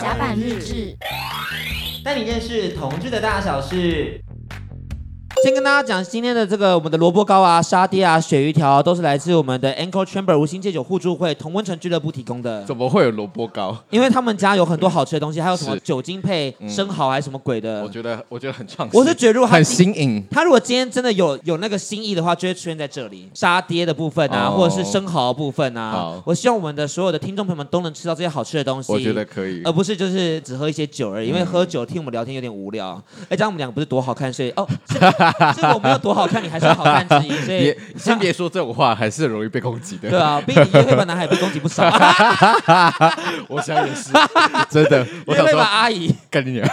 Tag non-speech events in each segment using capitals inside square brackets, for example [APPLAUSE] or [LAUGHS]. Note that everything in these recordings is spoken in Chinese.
甲板日志，带你认识同志的大小事。先跟大家讲，今天的这个我们的萝卜糕啊、沙爹啊、鳕鱼条啊，都是来自我们的 Anchor Chamber 无心戒酒互助会同温层俱乐部提供的。怎么会有萝卜糕？因为他们家有很多好吃的东西，还有什么酒精配生蚝还是什么鬼的？我觉得我觉得很创新。我是觉得如果很新颖。他如果今天真的有有那个新意的话，就会出现在这里。沙爹的部分啊，或者是生蚝的部分啊，我希望我们的所有的听众朋友们都能吃到这些好吃的东西。我觉得可以，而不是就是只喝一些酒而已。因为喝酒听我们聊天有点无聊。哎，这样我们两个不是多好看，所以哦，是 [LAUGHS] 我没有多。好看，你还是好看之一，所以 [LAUGHS] 先别说这种话，还是很容易被攻击的。对啊，[LAUGHS] 毕竟叶佩凡男孩被攻击不少。我想也是，真的。叶佩凡阿姨，干你娘！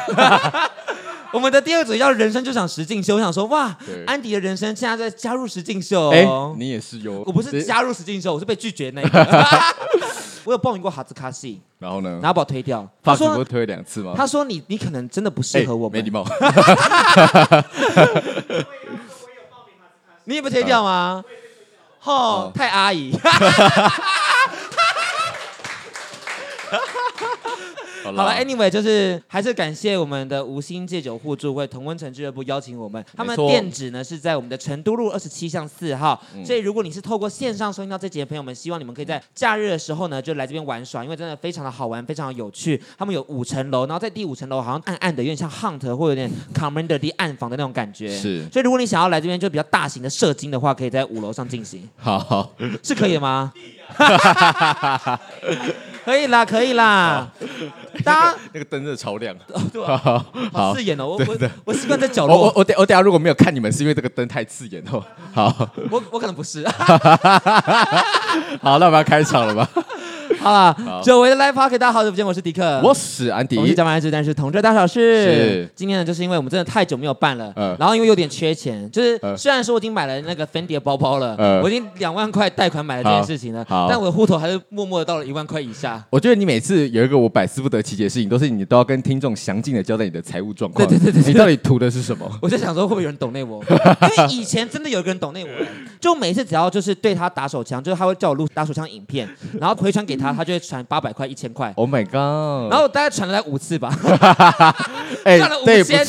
我们的第二组叫人生就想实境秀，我想说，哇，安迪的人生现在在加入实境秀。哎，你也是有？我不是加入实境秀，我是被拒绝那个。我有报名过哈兹卡西，然后呢？然后把我推掉。他说推了两次吗？他说你你可能真的不适合我们。[LAUGHS] 没礼貌。你也不推掉吗？哦，太阿姨。[LAUGHS] 好了，Anyway，就是还是感谢我们的无心戒酒互助会同温城俱乐部邀请我们，他们店址呢是在我们的成都路二十七巷四号。所以如果你是透过线上收听到这集的朋友们，希望你们可以在假日的时候呢就来这边玩耍，因为真的非常的好玩，非常的有趣。他们有五层楼，然后在第五层楼好像暗暗的，有点像 Hunt 或有点 Commander 的暗房的那种感觉。是。所以如果你想要来这边就比较大型的射精的话，可以在五楼上进行。好，好，是可以的吗？可以啦，可以啦。大家那个灯真的超亮，对吧？好刺眼哦！我我我习惯在角落。我我等我等下如果没有看你们，是因为这个灯太刺眼哦。好，我我可能不是。[LAUGHS] 好，那我们要开场了吧？好了，久违的 Live Podcast，大家好久不见，我是迪克，我是安迪，我是甲板日志，但是同桌大小事。是，今天呢，就是因为我们真的太久没有办了，然后因为有点缺钱，就是虽然说我已经买了那个 Fendi 的包包了，我已经两万块贷款买了这件事情了，但我的户头还是默默的到了一万块以下。我觉得你每次有一个我百思不得其解的事情，都是你都要跟听众详尽的交代你的财务状况。对对对对，你到底图的是什么？[LAUGHS] 我就想说会不会有人懂内我？[LAUGHS] 因为以前真的有一个人懂内我，就每次只要就是对他打手枪，就是他会叫我录打手枪影片，然后回传给他，他就会传八百块、一千块。Oh my god！然后我大概传了来五次吧。[LAUGHS] 哎，[LAUGHS] 赚了五千，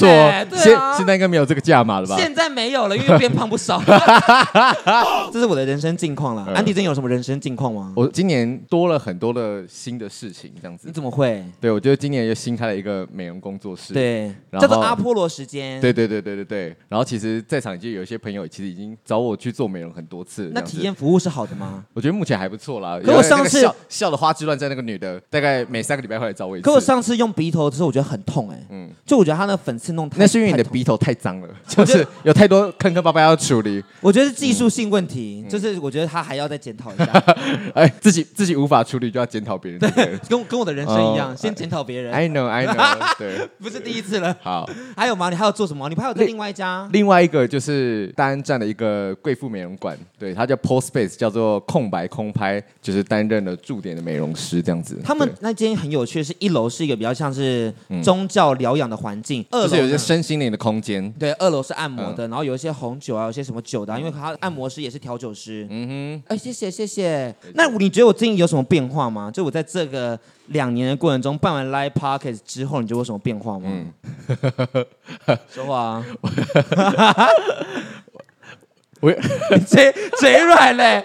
不错。现现在应该没有这个价码了吧？现在没有了，因为变胖不少。[LAUGHS] 这是我的人生近况了。安迪真有什么人生近况吗？我今年多了很多的新的事情，这样子。你怎么会？对，我觉得今年又新开了一个美容工作室，对，叫做阿波罗时间。对对对对对对。然后其实，在场就有一些朋友，其实已经找我去做美容很多次。那体验服务是好的吗？我觉得目前还不错啦。可我上次笑笑的花枝乱颤那个女的，大概每三个礼拜会来找我一次。可我上次用鼻头的时候，我觉得很痛哎。嗯。就我觉得他那粉刺弄太……那是因为你的鼻头太脏了，就是有太多坑坑巴巴要处理。我觉得是技术性问题，就是我觉得他还要再检讨一下。[LAUGHS] 哎，自己自己无法处理就要检讨别人，对，跟跟我的人生一样，先检讨别人。I know, I know，[LAUGHS] 对，不是第一次了。好，还有吗？你还要做什么？你还有在另外一家？另外一个就是大安站的一个贵妇美容馆，对，它叫 Post Space，叫做空白空拍，就是担任了驻点的美容师这样子。他们那间很有趣，是一楼是一个比较像是宗教疗养的环境，二楼是有一些身心灵的空间。对，二楼是按摩的，然后有一些红酒啊，有些什么酒的，因为他按摩师也是调酒师。嗯哼，哎，谢谢谢谢。那你觉得我最近有什么变化吗？就我在这个。两年的过程中，办完 Live Podcast 之后，你觉得有什么变化吗？嗯，说话啊。[LAUGHS] 我 [LAUGHS] 嘴嘴软嘞，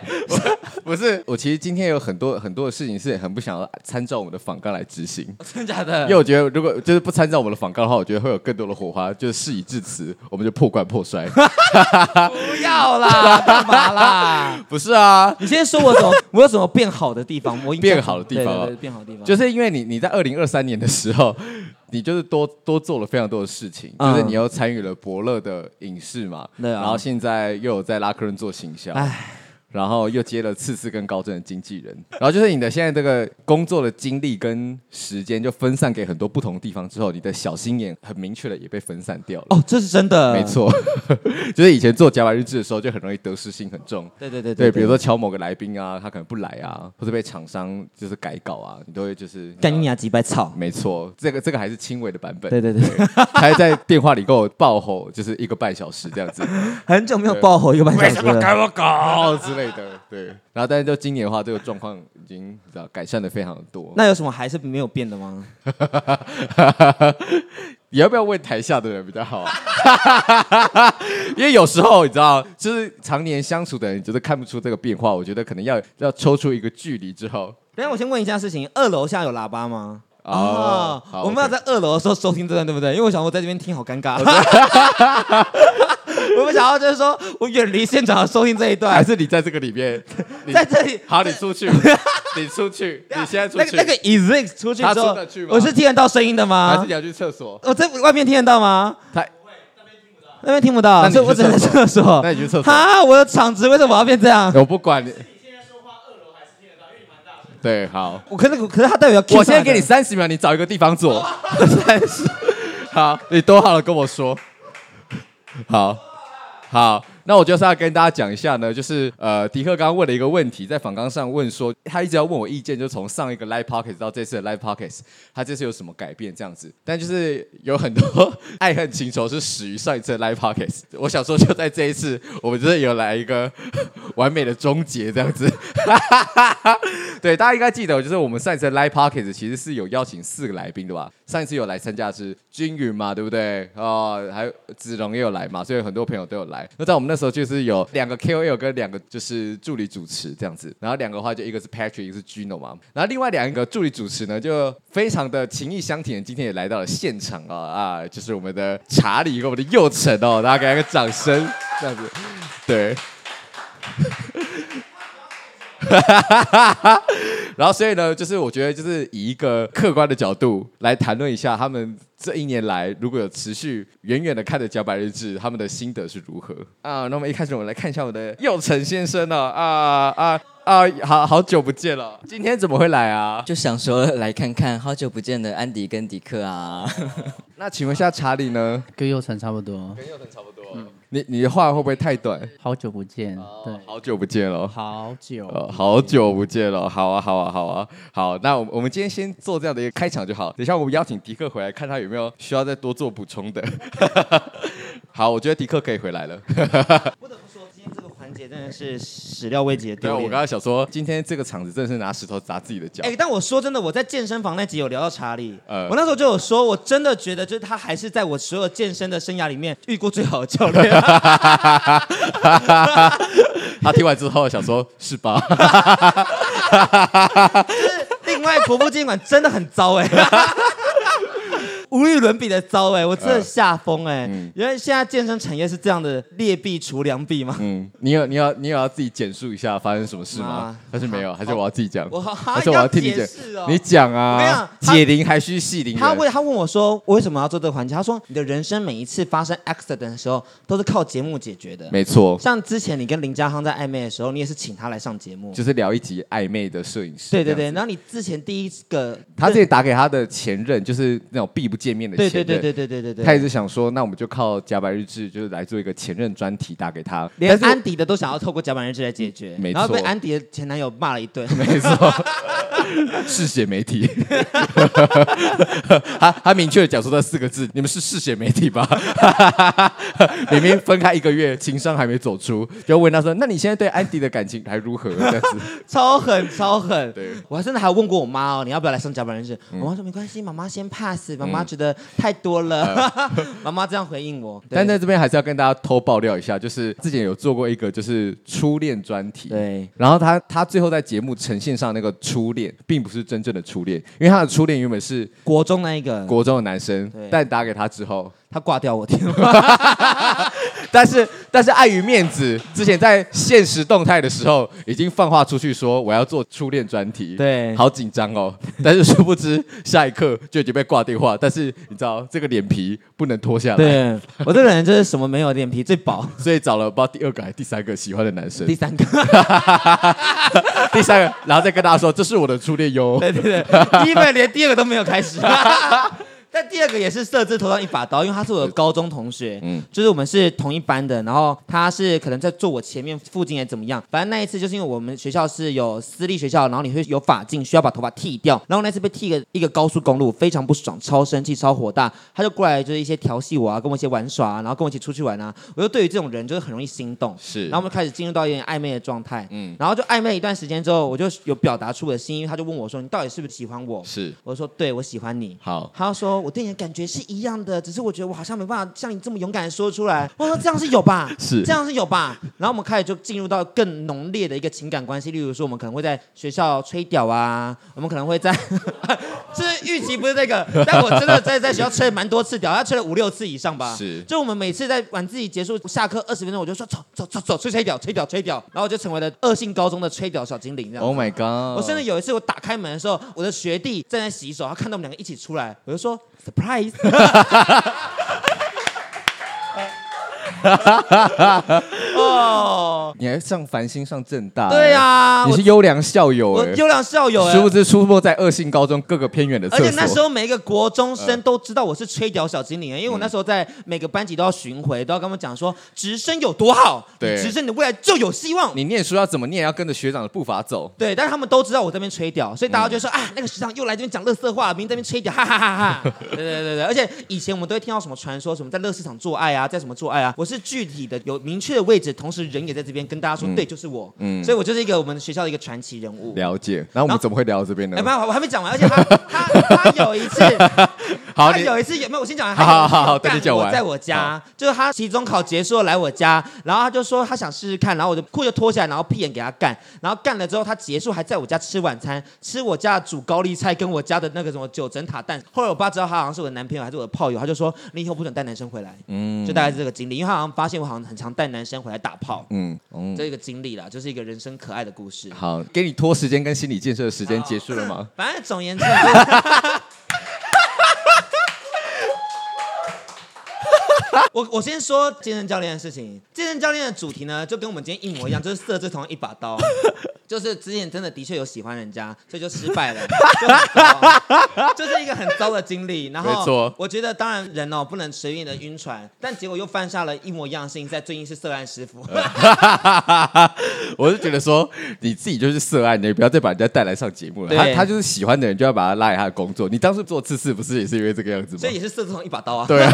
不是，我其实今天有很多很多的事情是很不想要参照我们的访纲来执行，真的假的？因为我觉得如果就是不参照我们的访纲的话，我觉得会有更多的火花。就是事已至此，我们就破罐破摔。[LAUGHS] 不要啦，[LAUGHS] 干嘛啦？不是啊，你先说我怎么？我有什么变好的地方？我变好的地方，变好的地方，就是因为你你在二零二三年的时候。你就是多多做了非常多的事情，嗯、就是你又参与了伯乐的影视嘛，然后现在又有在拉客人做行销。然后又接了次次跟高正的经纪人，然后就是你的现在这个工作的精力跟时间就分散给很多不同的地方之后，你的小心眼很明确的也被分散掉了。哦，这是真的，没错，[LAUGHS] 就是以前做甲板日志的时候就很容易得失心很重。对对对对，对，比如说敲某个来宾啊，他可能不来啊，或者被厂商就是改稿啊，你都会就是干你娘几百草。没错，这个这个还是轻微的版本。对对对，还在电话里跟我爆吼，就是一个半小时这样子。[LAUGHS] 很久没有爆吼一个半小时了。为什么改我稿之类类的，对。[LAUGHS] 然后，但是就今年的话，这个状况已经知道改善的非常多。那有什么还是没有变的吗？[LAUGHS] 你要不要问台下的人比较好？[LAUGHS] 因为有时候你知道，就是常年相处的人，就是看不出这个变化。我觉得可能要要抽出一个距离之后。等下我先问一下事情，二楼下有喇叭吗？哦，我们要在二楼的时候收听这段，对不对？因为我想我在这边听好尴尬。我们想要就是说我远离现场收听这一段，还是你在这个里面？[LAUGHS] 在这里。好，你出去，你出去，你现在出去。那个 Eazy 出去之后，我是听得到声音的吗？还是你要去厕所？我在外面听得到吗？他那边听不到，所以我只能在厕所。那你去厕所。啊，我的场子为什么要变这样？我不管你。对，好。我可是可是他代表，我现在给你三十秒，你找一个地方坐。[LAUGHS] 三十，好，你多好了，跟我说。好，好。那我就是要跟大家讲一下呢，就是呃，迪克刚刚问了一个问题，在访纲上问说，他一直要问我意见，就从上一个 Live pocket 到这次的 Live pocket，他这次有什么改变这样子？但就是有很多爱恨情仇是始于上一次的 Live pocket。我想说，就在这一次，我们真的有来一个 [LAUGHS] 完美的终结这样子。[LAUGHS] 对，大家应该记得，就是我们上一次的 Live pocket 其实是有邀请四个来宾的吧？上一次有来参加是均匀嘛，对不对？哦，还有子龙也有来嘛，所以很多朋友都有来。那在我们那时候就是有两个 KOL 跟两个就是助理主持这样子，然后两个的话就一个是 Patrick，一个是 Gino 嘛，然后另外两个助理主持呢就非常的情谊相挺，今天也来到了现场啊啊，就是我们的查理跟我们的佑成哦，大家给他个掌声，这样子，对。[LAUGHS] 然后所以呢，就是我觉得就是以一个客观的角度来谈论一下他们。这一年来，如果有持续远远的看着脚板日志，他们的心得是如何啊？那么一开始我们来看一下我的佑成先生呢、哦？啊啊啊！好好久不见了，今天怎么会来啊？就想说来看看好久不见的安迪跟迪克啊。[LAUGHS] 那请问一下查理呢？跟佑成差不多。跟佑成差不多。嗯你你的话会不会太短？好久不见，对，好久不见了，好久，好久不见了，好啊，好啊，好啊，好，那我我们今天先做这样的一个开场就好，等一下我们邀请迪克回来，看他有没有需要再多做补充的。[LAUGHS] 好，我觉得迪克可以回来了。[LAUGHS] 姐真的是始料未及的。对，我刚刚想说，今天这个场子真的是拿石头砸自己的脚。哎，但我说真的，我在健身房那集有聊到查理，呃，我那时候就有说，我真的觉得，就是他还是在我所有健身的生涯里面遇过最好的教练。[LAUGHS] 他听完之后想说，是吧？[LAUGHS] 就是另外国父纪念馆真的很糟哎。无与伦比的糟哎，我真的吓疯哎！原来现在健身产业是这样的劣币除良币吗？嗯，你有你要你有要自己简述一下发生什么事吗？还是没有？还是我要自己讲？我还是我要听你讲？你讲啊！解铃还须系铃人。他问他问我说，我为什么要做这个环节？他说，你的人生每一次发生 accident 的时候，都是靠节目解决的。没错。像之前你跟林家亨在暧昧的时候，你也是请他来上节目，就是聊一集暧昧的摄影师。对对对。然后你之前第一个，他自己打给他的前任，就是那种避不见面的前任。对对对对对对对。他一直想说，那我们就靠甲板日志，就是来做一个前任专题，打给他。连安迪的都想要透过甲板日志来解决，没错。然后被安迪的前男友骂了一顿，[LAUGHS] 没错。[LAUGHS] 嗜血媒体。[LAUGHS] 他他明确的讲出这四个字：你们是嗜血媒体吧？明明分开一个月，情商还没走出，就问他说：“那你现在对安迪的感情还如何？”这样子，超狠超狠。对，我还真的还问过我妈哦，你要不要来上甲板日志？我妈说没关系，妈妈先 pass。妈妈觉得太多了，[LAUGHS] 妈妈这样回应我。[LAUGHS] 但在这边还是要跟大家偷爆料一下，就是之前有做过一个就是初恋专题。对。然后他他最后在节目呈现上那个初恋，并不是真正的初恋，因为他的初恋原本是国中那一个国中的男生，但打给他之后。他挂掉我电话，[LAUGHS] 但是但是碍于面子，之前在现实动态的时候已经放话出去说我要做初恋专题，对，好紧张哦。但是殊不知下一刻就已经被挂电话。但是你知道这个脸皮不能脱下来，对，我这个人就是什么没有脸皮最薄，[LAUGHS] 所以找了不知道第二个还是第三个喜欢的男生，第三个，第三个，然后再跟大家说这是我的初恋哟。对对对，因为连第二个都没有开始。[LAUGHS] 但那第二个也是设置头上一把刀，因为他是我的高中同学，嗯，就是我们是同一班的，然后他是可能在坐我前面附近也怎么样，反正那一次就是因为我们学校是有私立学校，然后你会有发镜，需要把头发剃掉，然后那次被剃个一个高速公路，非常不爽，超生气，超火大，他就过来就是一些调戏我啊，跟我一起玩耍啊，然后跟我一起出去玩啊，我就对于这种人就是很容易心动，是，然后我们开始进入到一点暧昧的状态，嗯，然后就暧昧一段时间之后，我就有表达出我的心意，他就问我说，你到底是不是喜欢我？是，我说对，我喜欢你。好，他说我对你的感觉是一样的，只是我觉得我好像没办法像你这么勇敢的说出来。我说这样是有吧？[LAUGHS] 是，这样是有吧？然后我们开始就进入到更浓烈的一个情感关系，例如说我们可能会在学校吹屌啊，[LAUGHS] 我们可能会在，[LAUGHS] 这预期不是这个，但我真的在在学校吹了蛮多次屌，他吹了五六次以上吧。是，就我们每次在晚自习结束下课二十分钟，我就说走走走走，吹吹屌，吹屌吹屌，然后我就成为了恶性高中的吹屌小精灵这样。Oh my god！我甚至有一次我打开门的时候，我的学弟正在洗手，他看到我们两个一起出来，我就说 surprise。[LAUGHS] 哦，你还上繁星上正大？对啊，你是优良校友哎，优良校友哎，殊不知出没在恶性高中各个偏远的。而且那时候每一个国中生都知道我是吹屌小精灵，因为我那时候在每个班级都要巡回，都要跟他们讲说直升有多好，对，直升你的未来就有希望。你念书要怎么念？要跟着学长的步伐走。对，但是他们都知道我这边吹屌，所以大家就说啊，那个学长又来这边讲乐色话，明明这边吹屌，哈哈哈哈。[LAUGHS] 对对对对，而且以前我们都会听到什么传说，什么在乐市场做爱啊，在什么做爱啊，我是具体的有明确的位置，同时人也在这边跟大家说，嗯、对，就是我，嗯，所以我就是一个我们学校的一个传奇人物。了解，然后我们怎么会聊到这边呢？哎，没有，我还没讲完，而且他 [LAUGHS] 他他有一次，[LAUGHS] 好，他有一次有没有？我先讲完，好好好好，等你讲完。我在我家，就是他期中考结束了来我家，然后他就说他想试试看，然后我就裤就脱下来，然后屁眼给他干，然后干了之后他结束还在我家吃晚餐，吃我家的煮高丽菜跟我家的那个什么九层塔蛋。后来我爸知道他好像是我的男朋友还是我的炮友，他就说你以后不准带男生回来，嗯，就大概是这个经历，因为他好像发现我好像很常带男生回来打炮，嗯，嗯，这一个经历啦，就是一个人生可爱的故事。好，给你拖时间跟心理建设的时间结束了吗？[LAUGHS] 反正总言之。我我先说健身教练的事情。健身教练的主题呢，就跟我们今天一模一样，就是色字同一把刀。[LAUGHS] 就是之前真的的确有喜欢人家，所以就失败了，就，就是一个很糟的经历。然后我觉得当然人哦不能随便的晕船，但结果又犯下了一模一样的事情，在最近是涉案师傅。[LAUGHS] 我是觉得说你自己就是涉案，你不要再把人家带来上节目了。他他就是喜欢的人，就要把他拉来他的工作。你当时做次次不是也是因为这个样子吗？所以也是色字同一把刀啊。对啊。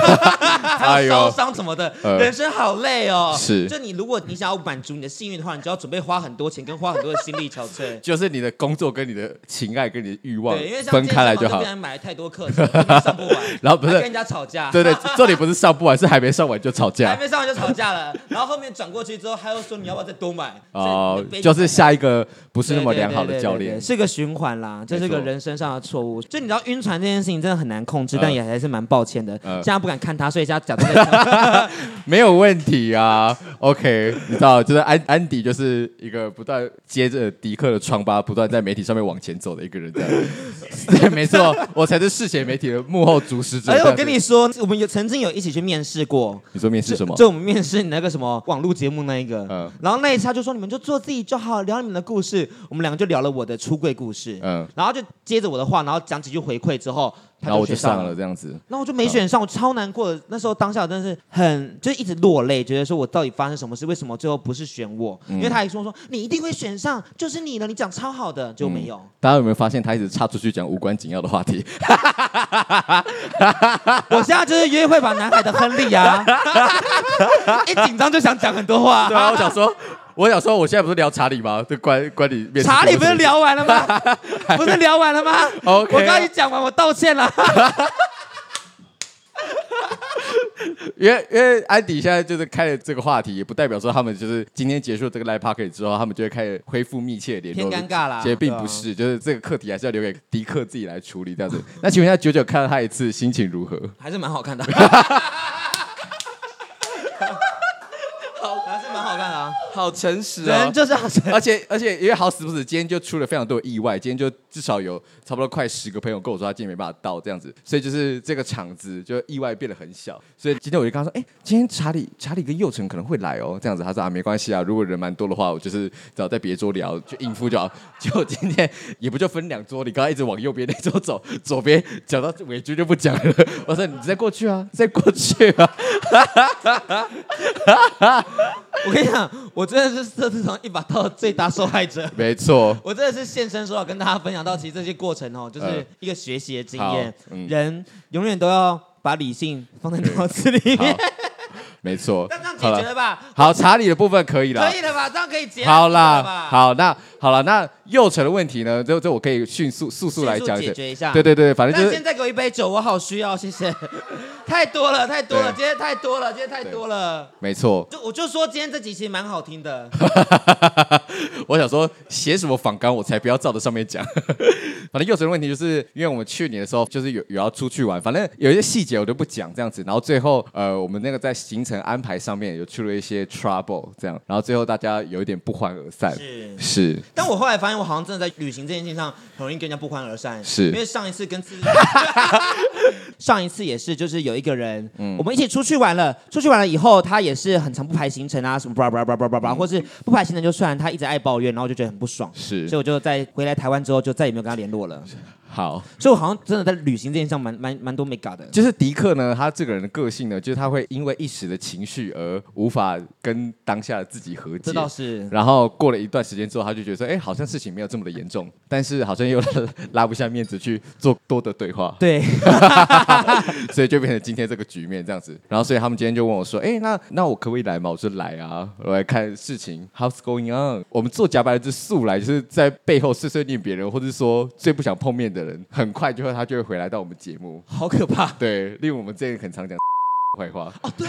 [LAUGHS] 烧伤什么的，呃、人生好累哦。是，就你如果你想要满足你的幸运的话，你就要准备花很多钱，跟花很多的心力憔悴。[LAUGHS] 就是你的工作跟你的情爱跟你的欲望分开来就好。别人买了太多课程，上不完，[LAUGHS] 然后不是跟人家吵架。对对，这里不是上不完，是还没上完就吵架。还没上完就吵架了，然后后面转过去之后，他又说你要不要再多买？哦，就是下一个不是那么良好的教练，是个循环啦，这是个人身上的错误。就你知道晕船这件事情真的很难控制，但也还是蛮抱歉的。现在不敢看他，所以现在讲这个。[LAUGHS] 没有问题啊，OK，你知道，就是安安迪就是一个不断接着迪克的疮疤，不断在媒体上面往前走的一个人，这样。[LAUGHS] 对，没错，我才是世贤媒体的幕后主使者。哎，我跟你说，我们有曾经有一起去面试过。你说面试什么？就，就我们面试你那个什么网络节目那一个。嗯。然后那一次他就说，你们就做自己就好，聊你们的故事。我们两个就聊了我的出柜故事。嗯。然后就接着我的话，然后讲几句回馈之后。然后我就上了这样子，然后我就没选上，我超难过的。那时候当下真的是很，就一直落泪，觉得说我到底发生什么事？为什么最后不是选我？因为他还说说你一定会选上，就是你了，你讲超好的，就没有。大家有没有发现他一直插出去讲无关紧要的话题？[LAUGHS] 我现在就是约会吧男孩的亨利啊，[LAUGHS] 一紧张就想讲很多话。对啊，我想说。我想说，我现在不是聊查理吗？对，关关你面。查理不是聊完了吗？[LAUGHS] 不是聊完了吗？OK，我刚刚一讲完，我道歉了。[LAUGHS] 因为因为安迪现在就是开了这个话题，也不代表说他们就是今天结束这个 live podcast 之后，他们就会开始恢复密切联络。偏尴尬啦，其实并不是，就是这个课题还是要留给迪克自己来处理这样子。[LAUGHS] 那请问一下，九九看到他一次，心情如何？还是蛮好看的。好看啊，好诚实啊，人就是好诚实，而且而且因为好死不死，今天就出了非常多意外，今天就至少有差不多快十个朋友跟我说他今天没办法到这样子，所以就是这个场子就意外变得很小，所以今天我就跟他说，哎，今天查理查理跟佑成可能会来哦，这样子，他说啊没关系啊，如果人蛮多的话，我就是只要在别桌聊就应付就好，结果今天也不就分两桌，你刚刚一直往右边那桌走，左边讲到尾句就不讲了，[LAUGHS] 我说你再过去啊，再过去啊。[LAUGHS] 我跟你讲，我真的是这次从一把刀的最大受害者。没错，我真的是现身说法跟大家分享到，其实这些过程哦，就是一个学习的经验。嗯、人永远都要把理性放在脑子里面。[LAUGHS] 没错，这样解决了吧？好，查理的部分可以了。可以了吧？这样可以解决。好啦，好，那好了，那幼成的问题呢？这这我可以迅速速速来讲解决一下。对对对，反正就是。现在给我一杯酒，我好需要，谢谢。太多了，太多了，今天太多了，今天太多了。没错。就我就说今天这集其实蛮好听的。[LAUGHS] 我想说写什么访纲，我才不要照着上面讲。[LAUGHS] 反正幼成的问题就是，因为我们去年的时候就是有有要出去玩，反正有一些细节我都不讲这样子。然后最后呃，我们那个在行程安排上面有出了一些 trouble，这样，然后最后大家有一点不欢而散。是是。但我后来发现，我好像真的在旅行这件事情上很容易跟人家不欢而散。是。因为上一次跟自 [LAUGHS] 上一次也是，就是有一个人，嗯，我们一起出去玩了，出去玩了以后，他也是很常不排行程啊，什么叭叭叭叭叭叭，或是不排行程就算，他一直爱抱怨，然后我就觉得很不爽。是。所以我就在回来台湾之后，就再也没有跟他联络了。好，所以我好像真的在旅行这件事上蛮蛮蛮多没搞的。就是迪克呢，他这个人的个性呢，就是他会因为一时的情绪而无法跟当下的自己和解。这倒是。然后过了一段时间之后，他就觉得说，哎，好像事情没有这么的严重，[LAUGHS] 但是好像又 [LAUGHS] 拉不下面子去做多的对话。对。[LAUGHS] 所以就变成今天这个局面这样子。然后所以他们今天就问我说，哎，那那我可不可以来嘛？我说来啊，我来看事情。How's going on？我们做假白日之素来，就是在背后碎碎念别人，或者说最不想碰面的人。很快就会，他就会回来到我们节目，好可怕。对，例如我们这个很常讲坏话，哦，对，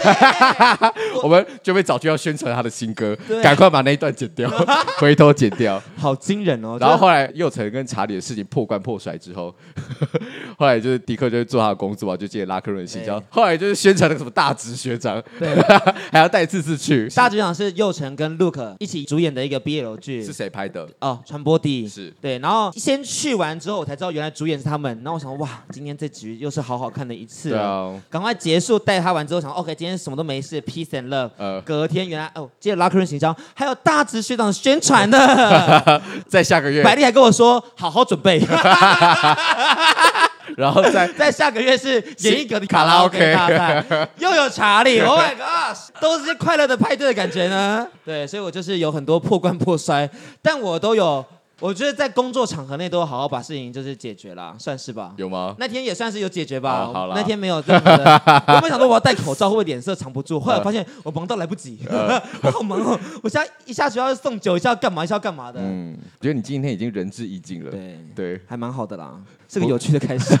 [LAUGHS] 我们就被找就要宣传他的新歌，赶快把那一段剪掉，[LAUGHS] 回头剪掉，好惊人哦。然后后来幼成跟查理的事情破罐破摔之后，[LAUGHS] 后来就是迪克就做他的工作啊，就接拉克润的信交。后来就是宣传那个什么大直学长，对，还要带次次去。大直学长是幼成跟 Luke 一起主演的一个 BL 剧，是谁拍的？哦，传播帝是对。然后先去完之后，我才知道原来主演是他们。然后我想，哇，今天这局又是好好看的一次啊，赶快结束带他完之后想，OK，今天什么都没事，peace and love。呃，隔天原来哦，接着拉客人行销，还有大直学长宣传的，[LAUGHS] 在下个月，百丽还跟我说好好准备，[LAUGHS] 然后在 [LAUGHS] 在下个月是演一个的卡拉 OK 大赛，又有查理，Oh my God，都是些快乐的派对的感觉呢。对，所以我就是有很多破罐破摔，但我都有。我觉得在工作场合内都好好把事情就是解决了，算是吧？有吗？那天也算是有解决吧。哦、好了，那天没有任何的。[LAUGHS] 我本来想说我要戴口罩，会不会脸色藏不住？后来发现我忙到来不及，呃、[LAUGHS] 我好忙哦！我现在一下就要送酒，一下要干嘛？一下要干嘛的？嗯，我觉得你今天已经仁至义尽了。对对，还蛮好的啦。是个有趣的开始。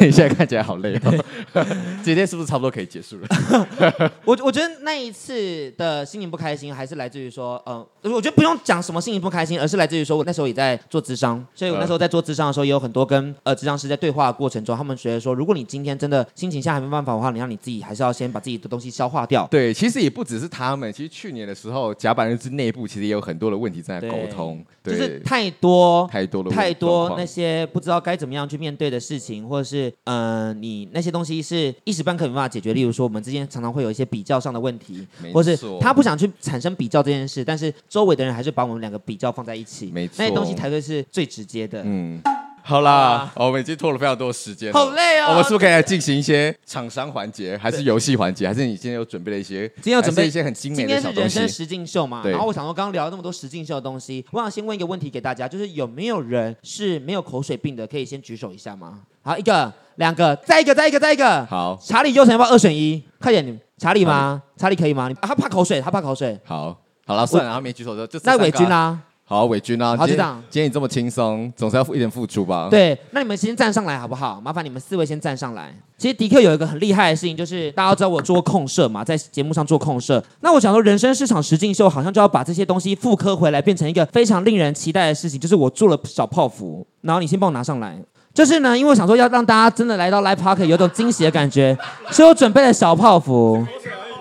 你现在看起来好累哦。[LAUGHS] 今天是不是差不多可以结束了？我我觉得那一次的心情不开心，还是来自于说，嗯、呃，我觉得不用讲什么心情不开心，而是来自于说我那时候也在做智商，所以我那时候在做智商的时候，也有很多跟呃智商师在对话的过程中，他们觉得说，如果你今天真的心情下还没办法的话，你让你自己还是要先把自己的东西消化掉。对，其实也不只是他们，其实去年的时候，甲板日志内部其实也有很多的问题在沟通，就是太多太多的太多那些不知道该怎么样去面对的事情。或者是嗯、呃，你那些东西是一时半刻没办法解决。例如说，我们之间常常会有一些比较上的问题，或是他不想去产生比较这件事，但是周围的人还是把我们两个比较放在一起，没错。那些东西才会是最直接的。嗯。好啦，我们已经拖了非常多的时间，好累哦。我们是不是可以来进行一些厂商环节，还是游戏环节，还是你今天有准备了一些？今天有准备一些很精美的小东西。今天是人生实境秀嘛？然后我想说，刚刚聊了那么多实境秀的东西，我想先问一个问题给大家，就是有没有人是没有口水病的？可以先举手一下吗？好，一个、两个，再一个，再一个，再一个。好。查理优成要不要二选一？快点，你查理吗？查理可以吗？啊，他怕口水，他怕口水。好，好了，算了，他没举手的就。那伟军啊。好，伟军啊，好，局长，今天你这么轻松，总是要付一点付出吧？对，那你们先站上来好不好？麻烦你们四位先站上来。其实迪克有一个很厉害的事情，就是大家都知道我做控社嘛，在节目上做控社。那我想说，人生市场实境秀好像就要把这些东西复刻回来，变成一个非常令人期待的事情。就是我做了小泡芙，然后你先帮我拿上来。就是呢，因为我想说要让大家真的来到 Live Park 有种惊喜的感觉，[LAUGHS] 所以我准备了小泡芙。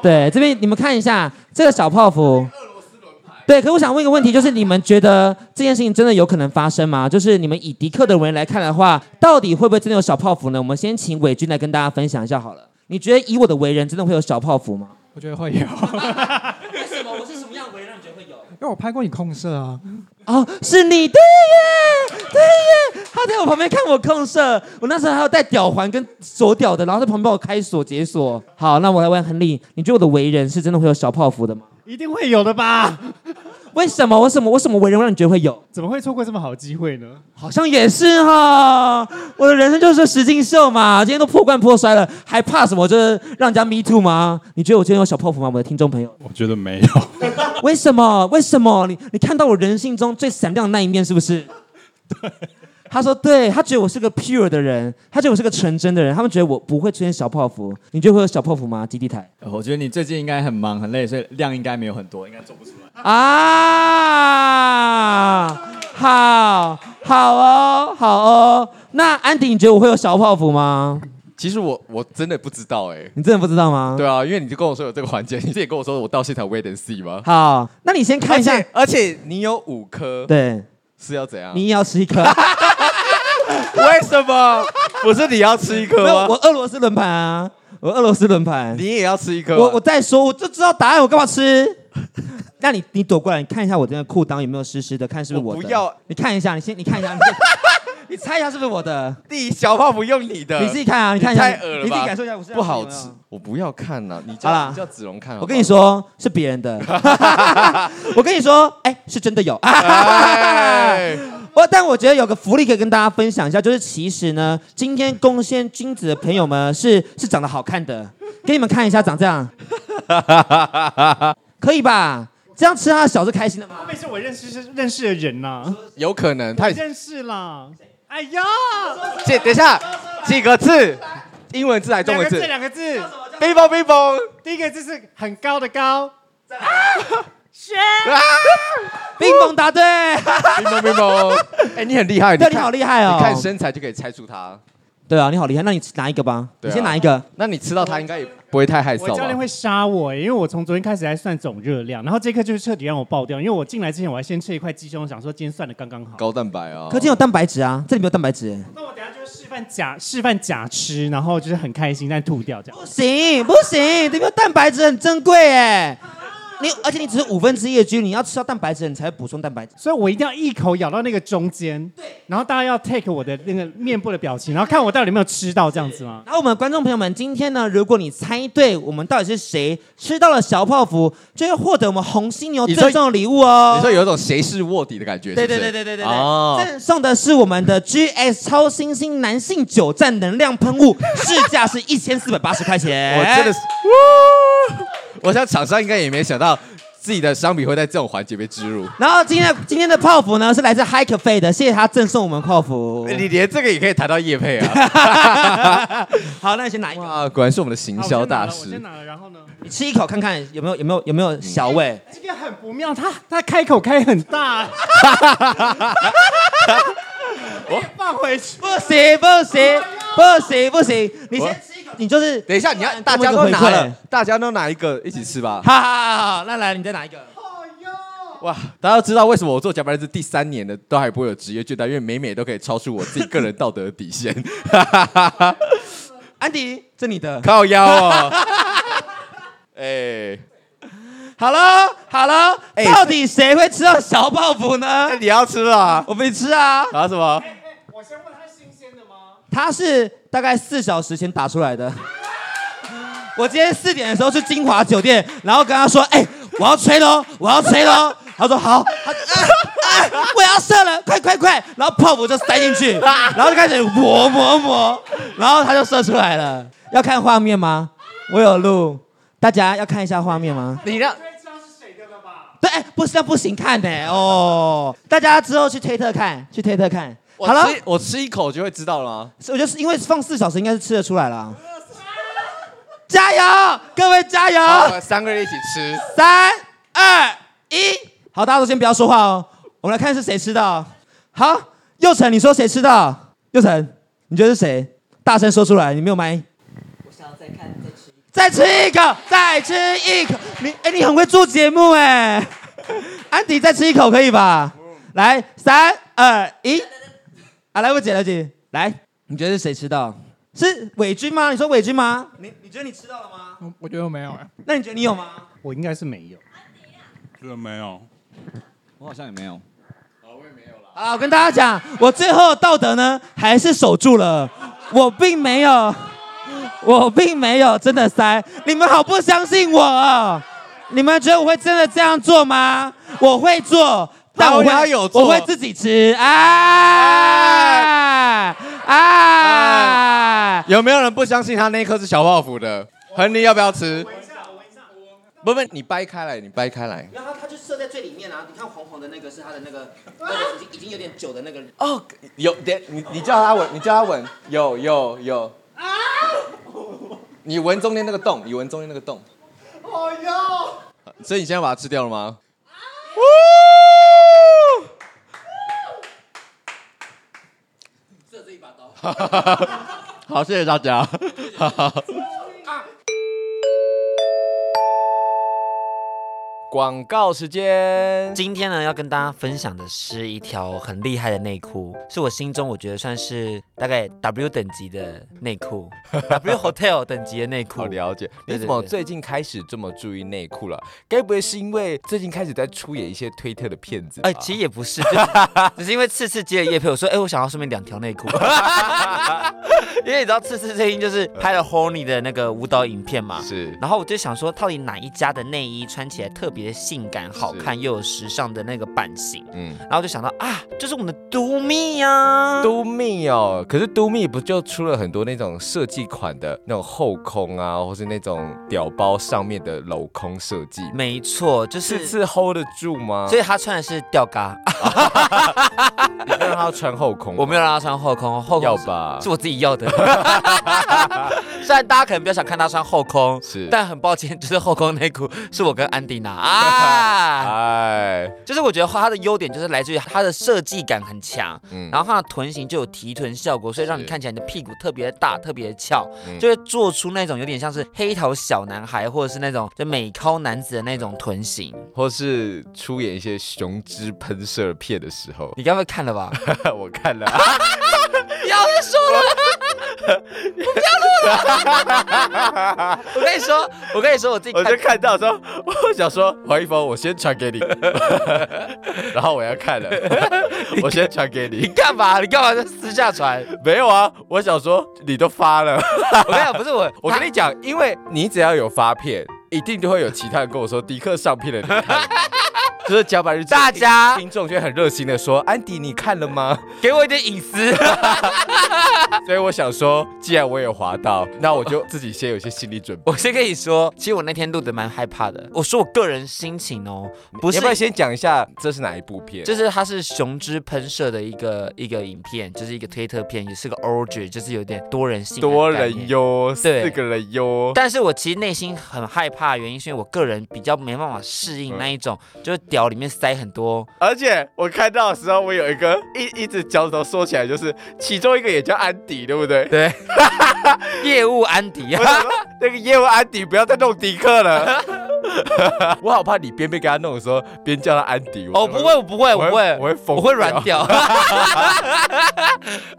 对，这边你们看一下这个小泡芙。对，可我想问一个问题，就是你们觉得这件事情真的有可能发生吗？就是你们以迪克的为人来看的话，到底会不会真的有小泡芙呢？我们先请伟君来跟大家分享一下好了。你觉得以我的为人，真的会有小泡芙吗？我觉得会有。为什么？我是什么样的为人，你觉得会有？因为我拍过你控色啊。哦，是你对耶，对耶。他在我旁边看我控色，我那时候还要戴吊环跟锁吊的，然后在旁边帮我开锁解锁。好，那我来问亨利，你觉得我的为人是真的会有小泡芙的吗？一定会有的吧？[LAUGHS] 为什么？为什么？为什么为人让你觉得会有？怎么会错过这么好的机会呢？好像也是哈，我的人生就是实境秀嘛，今天都破罐破摔了，还怕什么？就是让人家 me too 吗？你觉得我今天有小泡芙吗？我的听众朋友，我觉得没有。为什么？为什么？你你看到我人性中最闪亮的那一面是不是？[LAUGHS] 对。他说：“对，他觉得我是个 pure 的人，他觉得我是个纯真的人。他们觉得我不会出现小泡芙。你觉得会有小泡芙吗？基地台？我觉得你最近应该很忙很累，所以量应该没有很多，应该做不出来。啊，好，好哦，好哦。那安迪，你觉得我会有小泡芙吗？其实我我真的不知道哎，你真的不知道吗？对啊，因为你就跟我说有这个环节，[LAUGHS] 你自己跟我说我到现场 wait and see 吗？好，那你先看一下，而且，而且你有五颗，对，是要怎样？你也要吃一颗。[LAUGHS] ” [LAUGHS] 为什么不是你要吃一颗吗？我俄罗斯轮盘啊，我俄罗斯轮盘，你也要吃一颗。我我再说，我就知道答案，我干嘛吃？[LAUGHS] 那你你躲过来，你看一下我这个裤裆有没有湿湿的，看是不是我的。我不要，你看一下，你先你看一下，你，[LAUGHS] 你猜一下是不是我的？第一小泡不用你的，你自己看啊，你看一下，太恶了吧，你自己感受一下，不好吃，我不要看了。你叫你叫子龙看，我跟你说是别人的，我跟你说，哎，是真的有。我但我觉得有个福利可以跟大家分享一下，就是其实呢，今天贡献君子的朋友们是是长得好看的，给你们看一下，长这样，[LAUGHS] 可以吧？这样吃他的小是开心的吗？会不会是我认识是认识的人呐、啊？有可能，他认识啦。哎呀，这等一下几个字？英文字还是中文字？两个字，两个字。冰风冰风，第一个字是很高的高。[LAUGHS] 雪，冰风答对，冰风冰风，[LAUGHS] 哎，你很厉害，对，你好厉害哦，你看身材就可以猜出他，对啊，你好厉害，那你拿一个吧，你先拿一个，那你吃到它应该也不会太害臊。我教练会杀我，因为我从昨天开始还算总热量，然后这一刻就是彻底让我爆掉，因为我进来之前我还先吃一块鸡胸，想说今天算的刚刚好，高蛋白啊，可今天有蛋白质啊，这里没有蛋白质。那我等下就是示范假示范假吃，然后就是很开心但吐掉这样。不行不行，这边蛋白质很珍贵哎。你而且你只是五分之一的菌，你要吃到蛋白质，你才会补充蛋白质。所以我一定要一口咬到那个中间，对。然后大家要 take 我的那个面部的表情，然后看我到底有没有吃到这样子吗？然后我们观众朋友们，今天呢，如果你猜对我们到底是谁吃到了小泡芙，就会获得我们红犀牛赠送的礼物哦。你说有一种谁是卧底的感觉？对对对对对对对。哦。赠送的是我们的 GS 超新星男性久战能量喷雾，市价是一千四百八十块钱。我真的是。我想厂商应该也没想到自己的商品会在这种环节被植入。然后今天今天的泡芙呢，是来自 Hi Cafe 的，谢谢他赠送我们泡芙。你连这个也可以谈到叶配啊？[LAUGHS] 好，那你先拿一个。啊，果然是我们的行销大师。我先拿了，然后呢？你吃一口看看有没有有没有有没有小味？这个很不妙，他他开口开很大。[LAUGHS] 我放回去。不行不行不行不行，你先吃。你就是等一下，你要大家都拿了，大家都拿一个一起吃吧。好好好，那来你再拿一个。好哟！哇，大家都知道为什么我做假白日志第三年的都还不会有职业倦怠，因为每每都可以超出我自己个人道德的底线。[LAUGHS] 安迪，这你的靠腰哦。[LAUGHS] 哎，好了好了，到底谁会吃到小泡芙呢？你要吃啊？我没吃啊。拿什么？他是。大概四小时前打出来的。[LAUGHS] 我今天四点的时候去金华酒店，然后跟他说：“哎，我要吹喽，我要吹喽。”他说：“好。”他啊，我要射了，快快快！然后泡芙就塞进去，然后就开始磨磨磨，然后他就射出来了。要看画面吗？我有录，大家要看一下画面吗？你让。对，不是，不行看的哦。大家之后去推特看，去推特看。好了，我吃一口就会知道了吗？我觉得是因为放四小时，应该是吃得出来了。[LAUGHS] 加油，各位加油！我们三个人一起吃。三二一，好，大家都先不要说话哦。我们来看是谁吃的。好，佑成，你说谁吃的？佑成，你觉得是谁？大声说出来，你没有麦。我想要再看，再吃一，再吃一口，再吃一口。你，哎，你很会做节目哎。[LAUGHS] 安迪再吃一口可以吧？来，三二一，啊，来不及，来不及，来，你觉得是谁吃到？是伟君吗？你说伟君吗？你你觉得你吃到了吗？我我觉得我没有哎。那你觉得你有吗？我应该是没有。觉得没有。我好像也没有。好，我也没有了。啊，我跟大家讲，我最后道德呢还是守住了，我并没有，[LAUGHS] 我并没有真的塞。你们好不相信我啊？你们觉得我会真的这样做吗？我会做，但我会有做，我会自己吃啊。啊！有没有人不相信他那一颗是小泡芙的？亨利要不要吃？闻一下，闻一下。不不，你掰开来，你掰开来。然后它就射在最里面啊！你看红红的那个是它的那个，那个已经已经有点久的那个。哦，有点，你你叫他闻，你叫他闻，有有有。啊！你闻中间那个洞，你闻中间那个洞。哦哟！所以你现在把它吃掉了吗？好，谢谢大家。广告时间，今天呢要跟大家分享的是一条很厉害的内裤，是我心中我觉得算是大概 W 等级的内裤，[LAUGHS] W Hotel 等级的内裤。我了解，你怎么最近开始这么注意内裤了？该不会是因为最近开始在出演一些推特的片子？哎，其实也不是，[LAUGHS] 只是因为次次接了叶配，我说，哎，我想要顺便两条内裤，[LAUGHS] 因为你知道次次最近就是拍了 Horny 的那个舞蹈影片嘛，是，然后我就想说，到底哪一家的内衣穿起来特别。性感、好看又有时尚的那个版型，嗯，然后就想到啊，就是我们的 Do Me 啊，Do Me 哦，可是 Do Me 不就出了很多那种设计款的那种后空啊，或是那种屌包上面的镂空设计？没错，就是是 hold 得住吗？所以他穿的是吊嘎，你没有让他穿后空，我没有让他穿后空，后空要吧，是我自己要的。[LAUGHS] 虽然大家可能比较想看他穿后空，是，但很抱歉，就是后空内裤是我跟安迪拿。啊，[LAUGHS] 哎，就是我觉得它的优点就是来自于它的设计感很强，嗯，然后它的臀型就有提臀效果，所以让你看起来你的屁股特别大，特别翘，就会做出那种有点像是黑桃小男孩或者是那种就美尻男子的那种臀型，或是出演一些雄姿喷射片的时候，你该不会看了吧？[LAUGHS] 我看了，不 [LAUGHS] 要再说了，不要录了，我跟你说，我跟你说，我自己我就看到说，我想说。黄一峰，我先传给你，[LAUGHS] 然后我要看了，我先传给你。你干嘛？你干嘛在私下传？没有啊，我想说你都发了。我跟你讲，不是我，[LAUGHS] 我跟你讲，因为你只要有发片，一定就会有其他人跟我说迪克上片了，你看。就是脚板日志，大家听众就很热心的说：“安迪，你看了吗？[LAUGHS] 给我一点隐私。[LAUGHS] ”所以我想说，既然我有滑到，那我就自己先有些心理准备。我先跟你说，其实我那天录的蛮害怕的。我说我个人心情哦，不是，要不要先讲一下这是哪一部片？就是它是雄之喷射的一个一个影片，就是一个推特片，也是个 orgy，就是有点多人性，多人哟，四个人哟。但是我其实内心很害怕，原因是因为我个人比较没办法适应那一种，嗯、就是。脚里面塞很多，而且我看到的时候，我有一个一一直脚趾头缩起来，就是其中一个也叫安迪，对不对？对，业务安迪啊，[LAUGHS] 那个业务安迪不要再弄迪克了，[LAUGHS] 我好怕你边边给他弄的时候边叫他安迪。哦，不会，我不会，我不会，我会疯，我会软掉。[LAUGHS]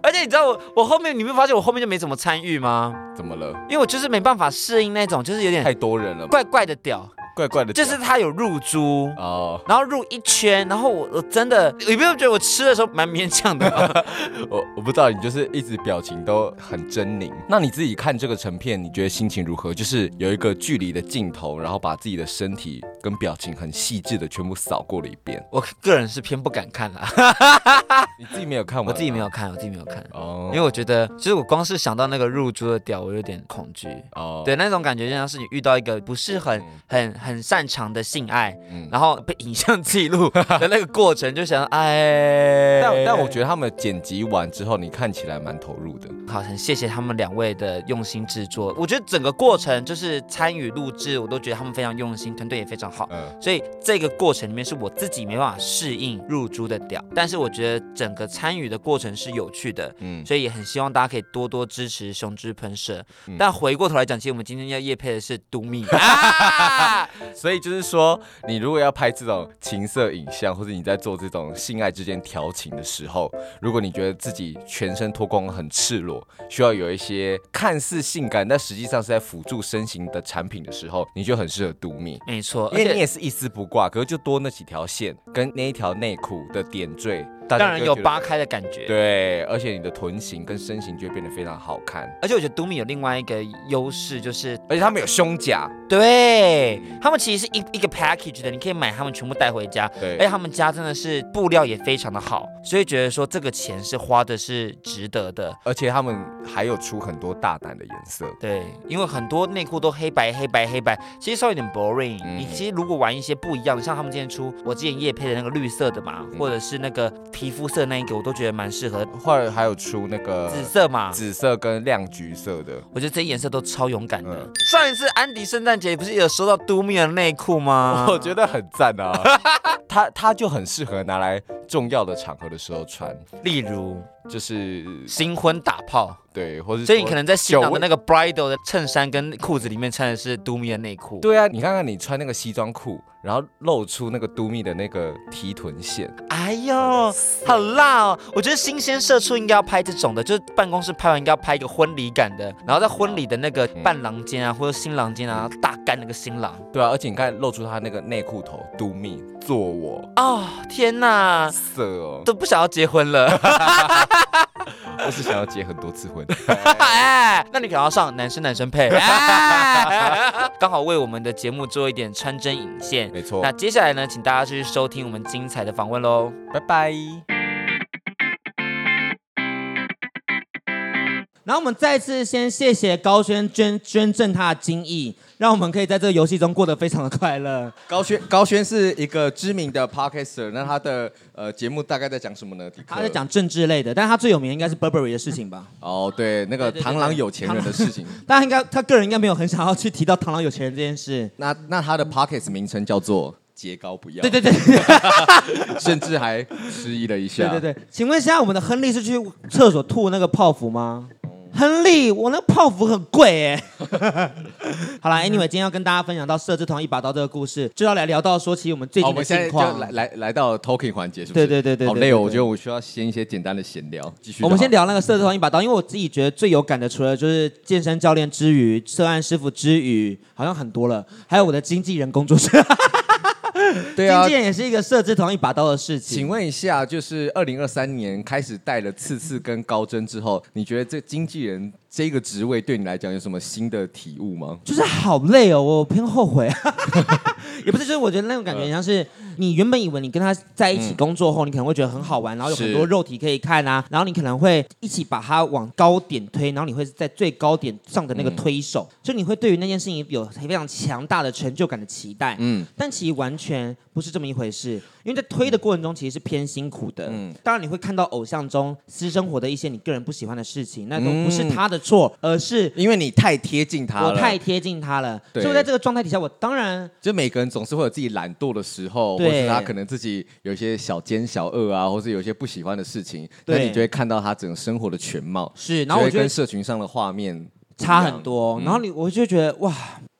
而且你知道我我后面你没有发现我后面就没怎么参与吗？怎么了？因为我就是没办法适应那种就是有点太多人了，怪怪的屌。怪怪的，就是它有入珠哦，然后入一圈，然后我我真的，你不用觉得我吃的时候蛮勉强的吗？[LAUGHS] 我我不知道，你就是一直表情都很狰狞。那你自己看这个成片，你觉得心情如何？就是有一个距离的镜头，然后把自己的身体跟表情很细致的全部扫过了一遍。我个人是偏不敢看啦。[LAUGHS] 你自己没有看吗？我自己没有看，我自己没有看哦，因为我觉得，其实我光是想到那个入珠的屌，我有点恐惧哦。对，那种感觉就像是你遇到一个不是很很很擅长的性爱，嗯、然后被影像记录 [LAUGHS] 的那个过程，就想哎，但但我觉得他们剪辑完之后，你看起来蛮投入的。好，很谢谢他们两位的用心制作。我觉得整个过程就是参与录制，我都觉得他们非常用心，团队也非常常好。嗯，所以这个过程里面是我自己没办法适应入珠的屌，但是我觉得整个参与的过程是有趣的。嗯，所以也很希望大家可以多多支持雄之喷射。嗯、但回过头来讲，其实我们今天要夜配的是 Do Me，[LAUGHS] 所以就是说，你如果要拍这种情色影像，或者你在做这种性爱之间调情的时候，如果你觉得自己全身脱光很赤裸，需要有一些看似性感，但实际上是在辅助身形的产品的时候，你就很适合 Do Me。没错，因为你也是一丝不挂，可是就多那几条线跟那一条内裤的点缀。当然有扒开的感觉，对，而且你的臀型跟身形就会变得非常好看。而且我觉得 Do Mi 有另外一个优势，就是而且他们有胸甲，对，他们其实是一一个 package 的，你可以买他们全部带回家。对，而且他们家真的是布料也非常的好，所以觉得说这个钱是花的是值得的。而且他们还有出很多大胆的颜色，对，因为很多内裤都黑白黑白黑白，其实稍微有点 boring。嗯、你其实如果玩一些不一样的，像他们今天出我之前夜配的那个绿色的嘛，嗯、或者是那个。皮肤色那一个我都觉得蛮适合，后来还有出那个紫色嘛，紫色跟亮橘色的，我觉得这些颜色都超勇敢的。嗯、上一次安迪圣诞节不是有收到 Do Me 的内裤吗？[LAUGHS] 我觉得很赞啊，[LAUGHS] 它它就很适合拿来重要的场合的时候穿，例如。就是新婚打炮，对，或者所以你可能在新郎的那个 bridal 的衬衫跟裤子里面穿的是 Do Me 的内裤。对啊，你看看你穿那个西装裤，然后露出那个 Do Me 的那个提臀线，哎呦，好辣哦！我觉得新鲜社畜应该要拍这种的，就是办公室拍完应该要拍一个婚礼感的，然后在婚礼的那个伴郎间啊，或者新郎间啊，大干那个新郎。对啊，而且你看露出他那个内裤头 Do Me 做我哦，天哪，色哦，都不想要结婚了。[LAUGHS] [LAUGHS] 我是想要结很多次婚，[LAUGHS] 哎，那你可能要上男生男生配，[LAUGHS] 刚好为我们的节目做一点穿针引线，没错。那接下来呢，请大家继续收听我们精彩的访问喽，拜拜。然后我们再次先谢谢高轩捐捐赠他的精意。让我们可以在这个游戏中过得非常的快乐。高轩高轩是一个知名的 podcaster，那他的呃节目大概在讲什么呢？他在讲政治类的，但是他最有名应该是 Burberry 的事情吧？哦，对，那个螳螂有钱人的事情。[LAUGHS] 但他应该他个人应该没有很想要去提到螳螂有钱人这件事。那那他的 podcast 名称叫做“节高不要”。对对对，[LAUGHS] 甚至还迟疑了一下。对对对，请问一下，我们的亨利是去厕所吐那个泡芙吗？亨利，我那个泡芙很贵哎。[LAUGHS] 好了，Anyway，今天要跟大家分享到设置同一把刀这个故事，就要来聊到说起我们最近的情况。我们现在就来来来到 talking 环节，是不是？对对对对。好累哦，我觉得我需要先一些简单的闲聊。继续。我们先聊那个设置同一把刀，因为我自己觉得最有感的，除了就是健身教练之余，涉案师傅之余，好像很多了，还有我的经纪人工作室。[LAUGHS] 对啊，经纪人也是一个设置同一把刀的事情。请问一下，就是二零二三年开始带了刺刺跟高真之后，你觉得这经纪人这个职位对你来讲有什么新的体悟吗？就是好累哦，我偏后悔。[LAUGHS] 也不是，就是我觉得那种感觉像是你原本以为你跟他在一起工作后，你可能会觉得很好玩，然后有很多肉体可以看啊，然后你可能会一起把他往高点推，然后你会在最高点上的那个推手，就你会对于那件事情有非常强大的成就感的期待。嗯，但其实完全不是这么一回事。因为在推的过程中，其实是偏辛苦的。嗯，当然你会看到偶像中私生活的一些你个人不喜欢的事情，那都不是他的错，而是因为你太贴近他了。我太贴近他了，所以在这个状态底下，我当然就每个人总是会有自己懒惰的时候，或是他可能自己有一些小奸小恶啊，或是有一些不喜欢的事情，那你就会看到他整个生活的全貌。是，然后我觉得跟社群上的画面差很多，然后你我就觉得哇，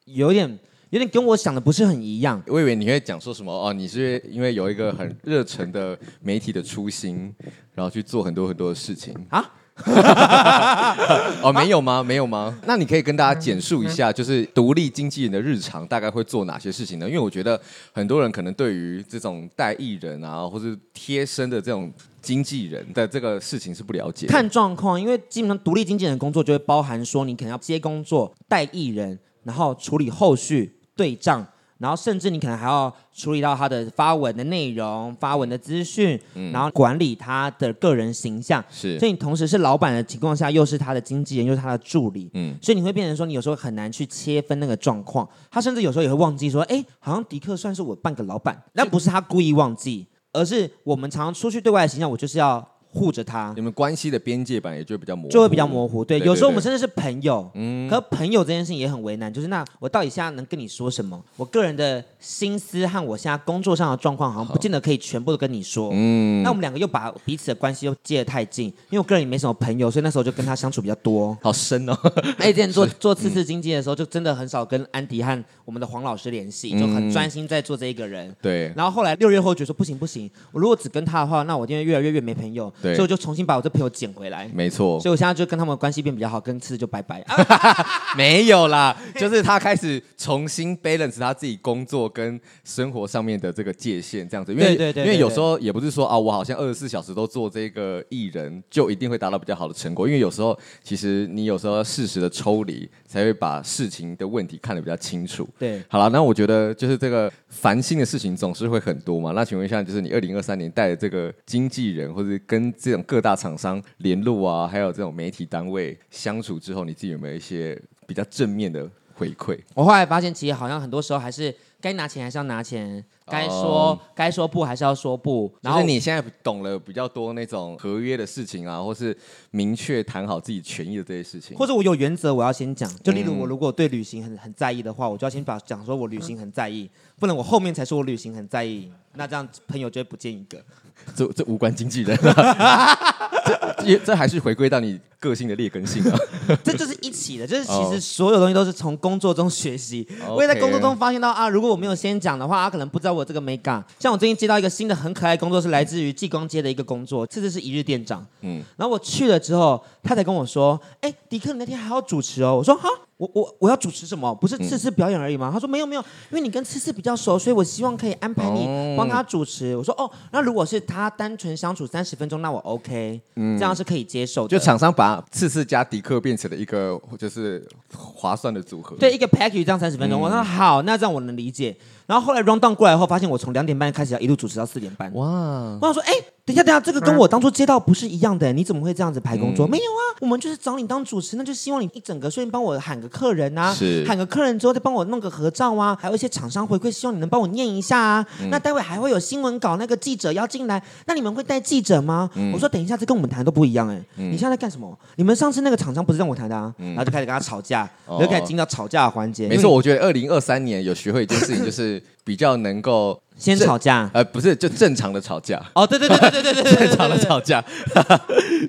有点。有点跟我想的不是很一样。我以为你会讲说什么哦，你是因为有一个很热忱的媒体的初心，然后去做很多很多的事情啊？[LAUGHS] 哦，没有吗？没有吗？那你可以跟大家简述一下，就是独立经纪人的日常大概会做哪些事情呢？因为我觉得很多人可能对于这种带艺人啊，或是贴身的这种经纪人的这个事情是不了解。看状况，因为基本上独立经纪人的工作就会包含说，你可能要接工作、带艺人，然后处理后续。对账，然后甚至你可能还要处理到他的发文的内容、发文的资讯，嗯、然后管理他的个人形象。是，所以你同时是老板的情况下，又是他的经纪人，又是他的助理。嗯，所以你会变成说，你有时候很难去切分那个状况。他甚至有时候也会忘记说，哎，好像迪克算是我半个老板，那不是他故意忘记，而是我们常常出去对外的形象，我就是要。护着他。你们关系的边界感也就比较模糊，就会比较模糊。对，对对对，有时候我们甚至是朋友，嗯，可朋友这件事情也很为难，就是那我到底现在能跟你说什么？我个人的心思和我现在工作上的状况，好像不见得可以全部都跟你说。嗯，那我们两个又把彼此的关系又接得太近，因为我个人也没什么朋友，所以那时候就跟他相处比较多。好深哦！[LAUGHS] 哎，之前做 [LAUGHS] 做次次经济的时候，就真的很少跟安迪和我们的黄老师联系，就很专心在做这一个人。对。然后后来六月后觉得说不行不行，我如果只跟他的话，那我今天越来越越没朋友。对。所以我就重新把我这朋友捡回来。没错。所以我现在就跟他们关系变比较好，跟次次就拜拜。[LAUGHS] 没有啦，[LAUGHS] 就是他开始重新 balance 他自己工作跟生活上面的这个界限，这样子。因为对对对，因为有时候也不是说啊，我好像二十四小时都做这个艺人，就一定会达到比较好的成果。因为有时候其实你有时候要适时的抽离，才会把事情的问题看得比较清楚。对，好了，那我觉得就是这个烦心的事情总是会很多嘛。那请问一下，就是你二零二三年带的这个经纪人，或者跟这种各大厂商联络啊，还有这种媒体单位相处之后，你自己有没有一些比较正面的回馈？我后来发现，其实好像很多时候还是该拿钱还是要拿钱。该说该说不还是要说不，然后你现在懂了比较多那种合约的事情啊，或是明确谈好自己权益的这些事情，或者我有原则我要先讲，就例如我如果对旅行很很在意的话，我就要先把讲说我旅行很在意，不能我后面才说我旅行很在意，那这样朋友就会不见一个。这这无关经纪人，这 [LAUGHS] 这还是回归到你个性的劣根性啊。[LAUGHS] 这就是一起的，就是其实所有东西都是从工作中学习。我也在工作中发现到啊，如果我没有先讲的话，他可能不知道我这个美感。像我最近接到一个新的很可爱的工作，是来自于济光街的一个工作，这次是一日店长。嗯，然后我去了之后，他才跟我说：“哎，迪克，你那天还要主持哦。”我说：“哈。”我我我要主持什么？不是次次表演而已吗？嗯、他说没有没有，因为你跟次次比较熟，所以我希望可以安排你帮他主持。哦、我说哦，那如果是他单纯相处三十分钟，那我 OK，嗯，这样是可以接受的。就厂商把次次加迪克变成了一个就是划算的组合，对，一个 package 这样三十分钟。嗯、我说好，那这样我能理解。然后后来 run down 过来后，发现我从两点半开始要一路主持到四点半。哇！我想说，哎，等一下，等一下，这个跟我当初接到不是一样的，你怎么会这样子排工作？嗯、没有啊，我们就是找你当主持，那就希望你一整个顺便帮我喊个客人啊，是喊个客人之后再帮我弄个合照啊，还有一些厂商回馈，希望你能帮我念一下啊。嗯、那待会还会有新闻稿，那个记者要进来，那你们会带记者吗？嗯、我说等一下，这跟我们谈都不一样哎。嗯、你现在在干什么？你们上次那个厂商不是让我谈的啊？嗯、然后就开始跟他吵架，哦、就开始进到吵架的环节。没错，我觉得二零二三年有学会一件事情，就是。比较能够先吵架，呃，不是，就正常的吵架。哦，对对对对对对对，正常的吵架，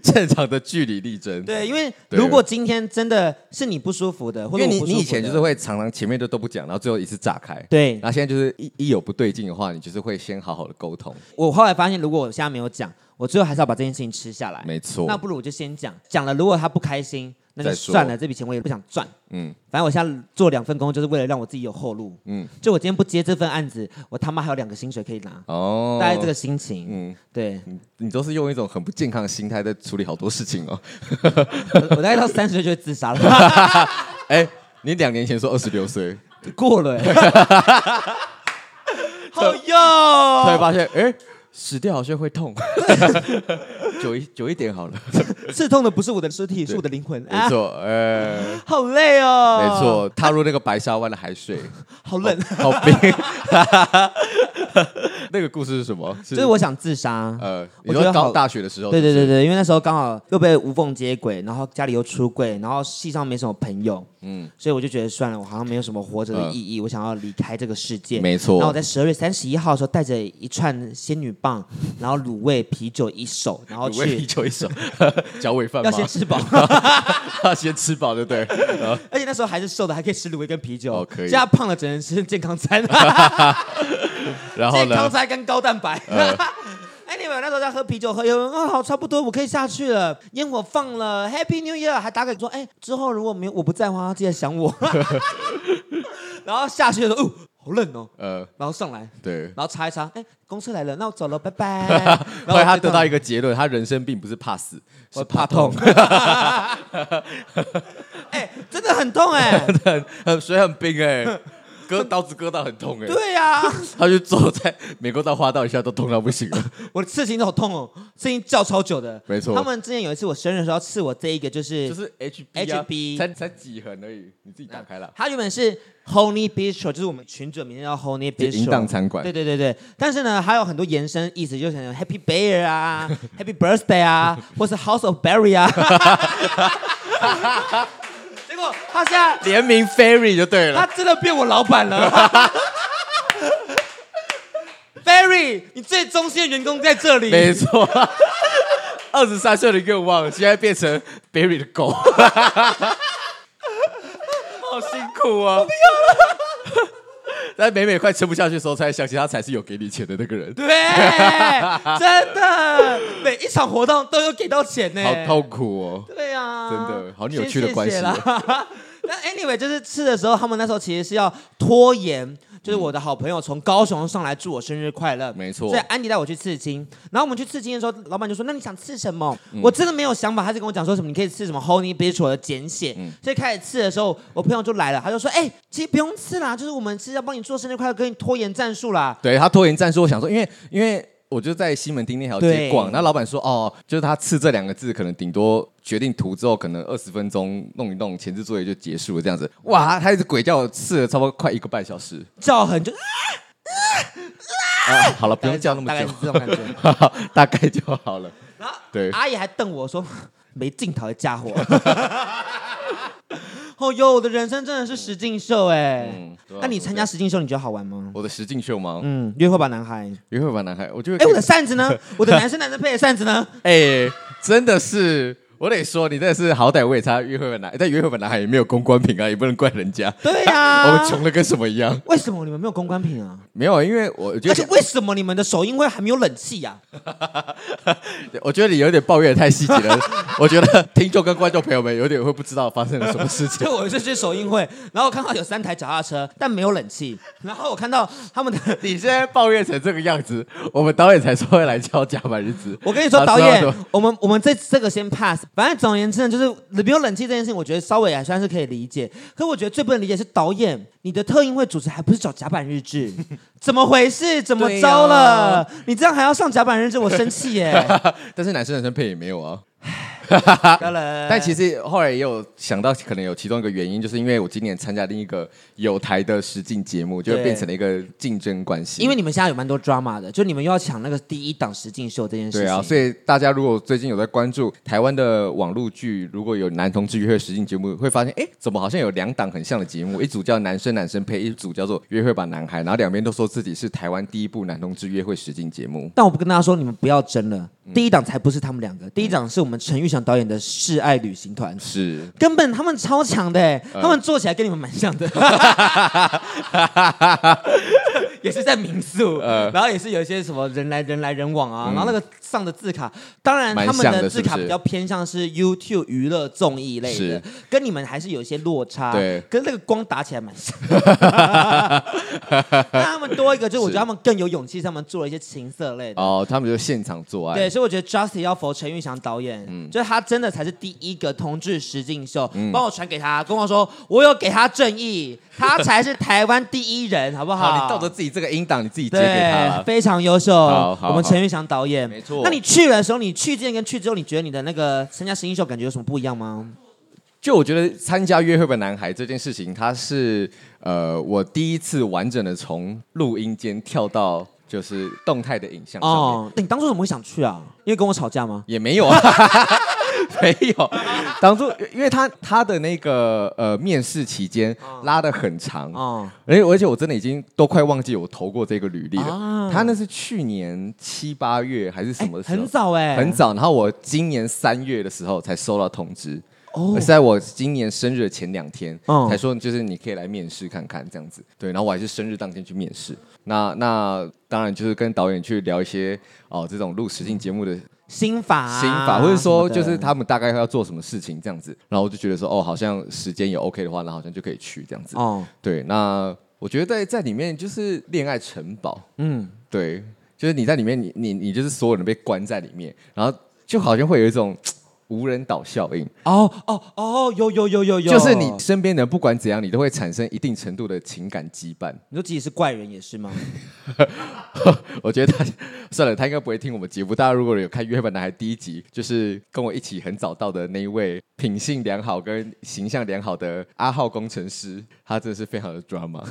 正常的据理力争。对，因为如果今天真的是你不舒服的，或者你你以前就是会常常前面都都不讲，然后最后一次炸开。对，然后现在就是一一有不对劲的话，你就是会先好好的沟通。我后来发现，如果我现在没有讲，我最后还是要把这件事情吃下来。没错，那不如我就先讲，讲了，如果他不开心。那就算了，这笔钱我也不想赚。嗯，反正我现在做两份工，就是为了让我自己有后路。嗯，就我今天不接这份案子，我他妈还有两个薪水可以拿。哦，大概这个心情。嗯，对，你都是用一种很不健康的心态在处理好多事情哦。[LAUGHS] 我大概到三十岁就会自杀了。[LAUGHS] 哎，你两年前说二十六岁，过了。[LAUGHS] 好哟，突然发现，哎。死掉好像会痛，[LAUGHS] 久一久一点好了。[LAUGHS] 刺痛的不是我的尸体，是我的灵魂。没错，呃，好累哦。没错，踏入那个白沙湾的海水，[LAUGHS] 好冷，好冰。[LAUGHS] 那个故事是什么？就是我想自杀。呃，我觉得刚大学的时候，对对对对，因为那时候刚好又被无缝接轨，然后家里又出柜，然后系上没什么朋友，嗯，所以我就觉得算了，我好像没有什么活着的意义，我想要离开这个世界。没错。然后我在十二月三十一号的时候，带着一串仙女棒，然后卤味啤酒一手，然后去啤酒一手，[LAUGHS] 脚尾饭要先吃饱，要先吃饱，[LAUGHS] 对不对？而且那时候还是瘦的，还可以吃卤味跟啤酒。可以。现在胖了只能吃健康餐。[LAUGHS] 然后呢？健康餐跟高蛋白。哎，[LAUGHS] 你们那时候在喝啤酒，喝有人啊，好，差不多，我可以下去了。烟火放了，Happy New Year，还打给说，哎，之后如果没有我不在的话，记得想我。[LAUGHS] 然后下去的时候，哦，好冷哦。呃，然后上来，对，然后查一查，哎，公车来了，那我走了，拜拜。然后来他得到一个结论，他人生并不是怕死，是怕痛。哎，真的很痛哎，很水很冰哎。割 [LAUGHS] 刀子割到很痛哎。对呀，[LAUGHS] 他就坐在美国刀划到一下都痛到不行了。[LAUGHS] 我的刺青都好痛哦，刺青叫超久的。没错。他们之前有一次我生日的时候刺我这一个就是就是 H H B，才才几横而已，你自己打开了。它原本是 Honey Bistro，就是我们群主名字叫 Honey Bistro，淫荡餐馆。对对对对，但是呢，还有很多延伸意思，就像 Happy Bear 啊，Happy Birthday 啊，或是 House of Berry 啊。他现在联名 Ferry 就对了，他真的变我老板了。[LAUGHS] Ferry，你最忠心的员工在这里。没错，二十三岁的愿望现在变成 Berry 的狗，[LAUGHS] 好辛苦啊！我不要了。在美美快撑不下去的时候，才想起他才是有给你钱的那个人。对，真的，每一场活动都有给到钱呢，好痛苦哦。对啊，真的好扭曲的关系。[LAUGHS] 那 anyway，就是吃的时候，他们那时候其实是要拖延。就是我的好朋友从高雄上来祝我生日快乐，没错。所以安迪带我去刺青，然后我们去刺青的时候，老板就说：“那你想刺什么？”嗯、我真的没有想法，他就跟我讲说什么：“你可以刺什么 Honey Bitch 我的简写。嗯”所以开始刺的时候，我朋友就来了，他就说：“哎、欸，其实不用刺啦，就是我们是要帮你做生日快乐，跟你拖延战术啦。”对他拖延战术，我想说，因为因为。我就在西门町那条街逛，那老板说哦，就是他刺这两个字，可能顶多决定图之后，可能二十分钟弄一弄，前置作业就结束了这样子。哇，他一直鬼叫我刺了差不多快一个半小时，叫很久。啊，好了，不用叫那么久，大概这种感觉，[LAUGHS] 大概就好了。然后对，阿姨还瞪我说没镜头的家伙。[LAUGHS] 哦哟，我的人生真的是实境秀哎！那你参加实境秀，你觉得好玩吗？我的实境秀吗？嗯，约会吧男孩，约会吧男孩，我觉得。哎，我的扇子呢？[LAUGHS] 我的男生男生配的扇子呢？哎，真的是。我得说，你真的是好歹我也参加约会吧男，但约会吧男孩也没有公关品啊，也不能怪人家。对呀，[LAUGHS] 我们穷的跟什么一样？为什么你们没有公关品啊？没有，因为我觉得。而且为什么你们的首映会还没有冷气呀？[LAUGHS] 我觉得你有点抱怨太细节了。[LAUGHS] 我觉得听众跟观众朋友们有点会不知道发生了什么事情。[LAUGHS] 就我是去首映会，然后我看到有三台脚踏车，但没有冷气。然后我看到他们的，你现在抱怨成这个样子，我们导演才说会来敲甲板日子。我跟你说，导演，我们我们这这个先 pass。反正总而言之呢。就是没有冷气这件事情，我觉得稍微还算是可以理解。可我觉得最不能理解是导演，你的特映会主持还不是找甲板日志，[LAUGHS] 怎么回事？怎么着了？你这样还要上甲板日志，我生气耶！[LAUGHS] 但是男生男生配也没有啊。[LAUGHS] 当然，但其实后来也有想到，可能有其中一个原因，就是因为我今年参加另一个有台的实境节目，就变成了一个竞争关系。因为你们现在有蛮多 drama 的，就你们又要抢那个第一档实境秀这件事情。对啊，所以大家如果最近有在关注台湾的网络剧，如果有男同志约会实境节目，会发现，哎，怎么好像有两档很像的节目？一组叫男生男生配，一组叫做约会吧男孩，然后两边都说自己是台湾第一部男同志约会实境节目。但我不跟大家说，你们不要争了。第一档才不是他们两个，第一档是我们陈玉祥导演的示爱旅行团，是。根本他们超强的，他们做起来跟你们蛮像的，[LAUGHS] 也是在民宿，然后也是有一些什么人来人来人往啊，然后那个上的字卡，当然他们的字卡比较偏向是 YouTube 娱乐综艺类的，跟你们还是有一些落差，对，跟那个光打起来蛮像，[LAUGHS] 那他们多一个，就是我觉得他们更有勇气，他们做了一些情色类的，哦，他们就现场做爱，对。所以我觉得 Justin 要否陈玉祥导演，嗯，就是他真的才是第一个同志实境秀，嗯、帮我传给他，跟我说我有给他正义，他才是台湾第一人，好不好？好，你照着自己这个音档，你自己接给他，非常优秀。好，好，我们陈玉祥导演，没错。那你去的时候，你去之前跟去之后，你觉得你的那个参加实音秀感觉有什么不一样吗？就我觉得参加约会吧男孩这件事情，它是呃我第一次完整的从录音间跳到。就是动态的影像哦，你当初怎么会想去啊？因为跟我吵架吗？也没有啊，[LAUGHS] [LAUGHS] 没有。当初因为他他的那个呃面试期间拉的很长哦，而且而且我真的已经都快忘记我投过这个履历了。啊、他那是去年七八月还是什么时候？很早哎，很早。然后我今年三月的时候才收到通知。哦，是在我今年生日的前两天，才说就是你可以来面试看看这样子，对，然后我还是生日当天去面试，那那当然就是跟导演去聊一些哦这种录实境节目的心法、啊、心法，或者说就是他们大概要做什么事情这样子，然后我就觉得说哦，好像时间也 OK 的话，那好像就可以去这样子，哦，对，那我觉得在在里面就是恋爱城堡，嗯，对，就是你在里面，你你你就是所有人被关在里面，然后就好像会有一种。无人岛效应。哦哦哦，有有有有有，就是你身边的不管怎样，你都会产生一定程度的情感羁绊。你说自己是怪人也是吗？[LAUGHS] 我觉得他算了，他应该不会听我们节目。大家如果有看《约本男孩》第一集，就是跟我一起很早到的那一位品性良好跟形象良好的阿浩工程师，他真的是非常的 drama。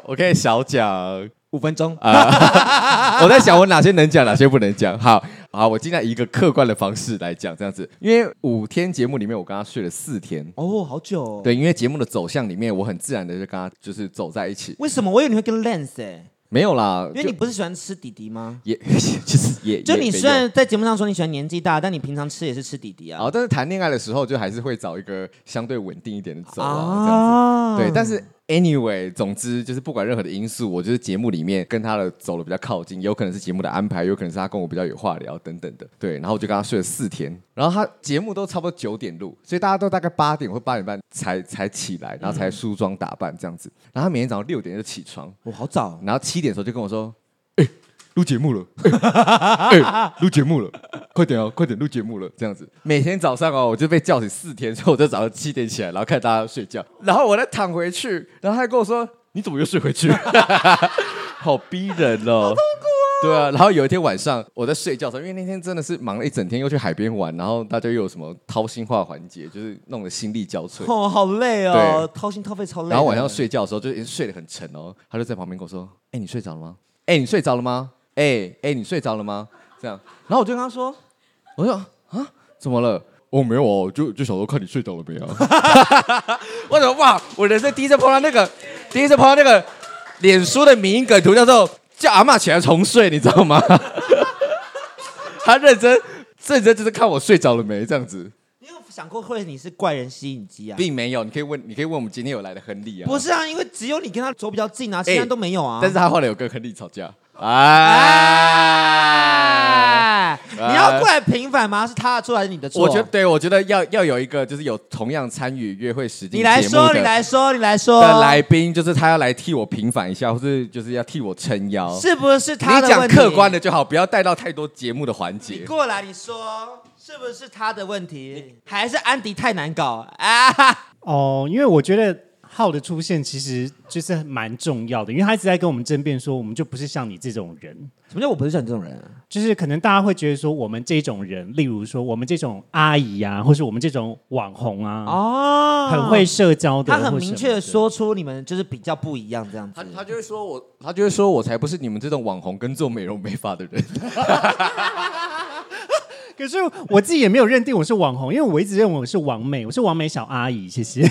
[LAUGHS] 我可以小讲五分钟啊！[LAUGHS] 我在想我哪些能讲，哪些不能讲。好，好，我尽量以一个客观的方式来讲，这样子。因为五天节目里面，我跟他睡了四天。哦，好久哦。对，因为节目的走向里面，我很自然的就跟他就是走在一起。为什么？我以为你会跟哎。没有啦，因为你不是喜欢吃弟弟吗？也 [LAUGHS] 其实也，就你虽然在节目上说你喜欢年纪大，但你平常吃也是吃弟弟啊。哦，但是谈恋爱的时候就还是会找一个相对稳定一点的走啊，这样子。对，但是。Anyway，总之就是不管任何的因素，我就是节目里面跟他的走的比较靠近，有可能是节目的安排，有可能是他跟我比较有话聊等等的。对，然后我就跟他睡了四天，然后他节目都差不多九点录，所以大家都大概八点或八点半才才起来，然后才梳妆打扮这样子。然后他每天早上六点就起床，我好早。然后七点的时候就跟我说：“、”录节目了，[LAUGHS] 录节目了，快点哦，快点录节目了，这样子。每天早上哦，我就被叫醒四天，所以我就早上七点起来，然后看大家睡觉，然后我再躺回去，然后他还跟我说：“ [LAUGHS] 你怎么又睡回去？”好逼人哦，好痛苦啊！对啊，然后有一天晚上我在睡觉的时候，因为那天真的是忙了一整天，又去海边玩，然后大家又有什么掏心话环节，就是弄得心力交瘁。哦，[LAUGHS] 好累哦，掏心掏肺超累。然后晚上睡觉的时候就睡得很沉哦，他就在旁边跟我说：“哎、欸，你睡着了吗？哎、欸，你睡着了吗？”哎、欸、哎、欸，你睡着了吗？这样，然后我就跟他说，我说啊，怎么了？哦，没有哦，就就想说看你睡着了没有。[LAUGHS] 我怎么哇？我人生第一次碰到那个，第一次碰到那个脸书的迷因梗图，叫做叫阿妈起来重睡，你知道吗？[LAUGHS] 他认真认真就是看我睡着了没这样子。你有想过会你是怪人吸引机啊？并没有，你可以问，你可以问我们今天有来的亨利啊。不是啊，因为只有你跟他走比较近啊，其他都没有啊。欸、但是他后来有跟亨利吵架。哎，你要过来平反吗？是他的错还，是你的错？我觉得，对，我觉得要要有一个，就是有同样参与约会时间节目的，你来说，你来说，你来说的来宾，就是他要来替我平反一下，或是就是要替我撑腰，是不是他的问题？你讲客观的就好，不要带到太多节目的环节。你过来，你说是不是他的问题，还是安迪太难搞啊？哦，因为我觉得。浩的出现其实就是蛮重要的，因为他一直在跟我们争辩说，我们就不是像你这种人。什么叫我不是像你这种人啊？就是可能大家会觉得说，我们这种人，例如说我们这种阿姨啊，或是我们这种网红啊，哦，很会社交的。他很明确的说出你们就是比较不一样这样子。他他就会说我，他就会说我才不是你们这种网红跟做美容美发的人。[LAUGHS] 可是我自己也没有认定我是网红，因为我一直认为我是王美，我是王美小阿姨。谢谢，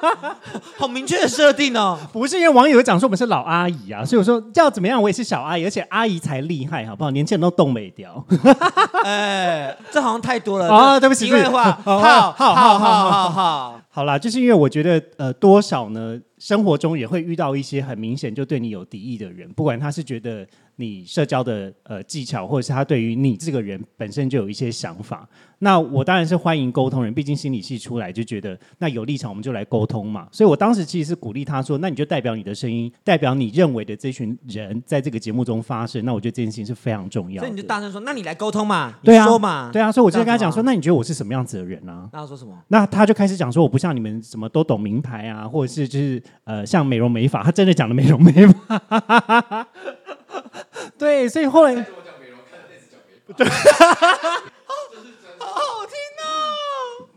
[LAUGHS] 好明确的设定哦。不是因为网友讲说我们是老阿姨啊，所以我说要怎么样，我也是小阿姨，而且阿姨才厉害，好不好？年轻人都冻美掉。[LAUGHS] 哎，这好像太多了啊！对不起，题外话，好好好好好好，好啦，就是因为我觉得呃，多少呢，生活中也会遇到一些很明显就对你有敌意的人，不管他是觉得。你社交的呃技巧，或者是他对于你这个人本身就有一些想法，那我当然是欢迎沟通人，毕竟心理系出来就觉得那有立场我们就来沟通嘛。所以我当时其实是鼓励他说，那你就代表你的声音，代表你认为的这群人在这个节目中发声。那我觉得这件事情是非常重要。所以你就大声说，那你来沟通嘛，对啊，说嘛，对啊。所以我就跟他讲说，那你觉得我是什么样子的人啊？那他说什么？那他就开始讲说，我不像你们什么都懂名牌啊，或者是就是呃像美容美发，他真的讲的美容美发。对，所以后来，对，好好听哦。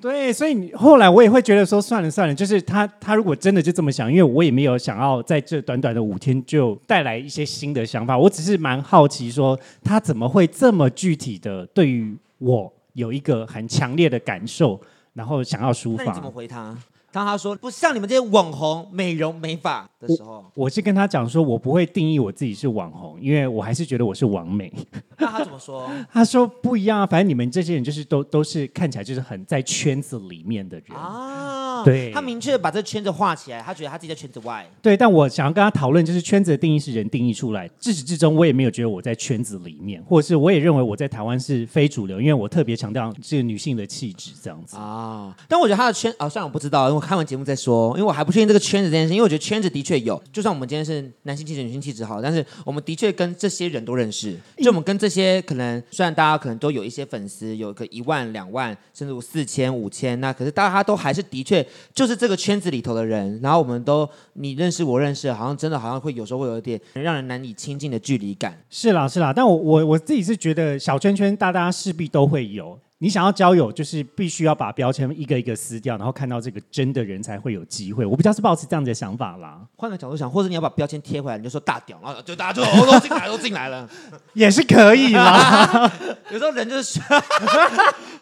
对，所以你后来我也会觉得说，算了算了，就是他他如果真的就这么想，因为我也没有想要在这短短的五天就带来一些新的想法，我只是蛮好奇说他怎么会这么具体的对于我有一个很强烈的感受，然后想要抒发。那你怎么回他？当他说不像你们这些网红美容美发的时候，我，我是跟他讲说，我不会定义我自己是网红，因为我还是觉得我是网美。那他怎么说？[LAUGHS] 他说不一样啊，反正你们这些人就是都都是看起来就是很在圈子里面的人啊。对，他明确的把这圈子画起来，他觉得他自己在圈子外。对，但我想要跟他讨论，就是圈子的定义是人定义出来，自始至终我也没有觉得我在圈子里面，或者是我也认为我在台湾是非主流，因为我特别强调这个女性的气质这样子啊。但我觉得他的圈啊，虽然我不知道。我看完节目再说，因为我还不确定这个圈子这件事，因为我觉得圈子的确有，就算我们今天是男性气质、女性气质好，但是我们的确跟这些人都认识，就我们跟这些可能虽然大家可能都有一些粉丝，有个一万、两万，甚至四千、五千，那可是大家都还是的确就是这个圈子里头的人，然后我们都你认识我认识，好像真的好像会有时候会有一点让人难以亲近的距离感。是啦是啦，但我我我自己是觉得小圈圈大家势必都会有。你想要交友，就是必须要把标签一个一个撕掉，然后看到这个真的人才会有机会。我比较是抱持这样子的想法啦。换个角度想，或者你要把标签贴回来，你就说大屌，然后就大家就都进来，都进来了，[LAUGHS] 也是可以啦。[LAUGHS] 有时候人就是，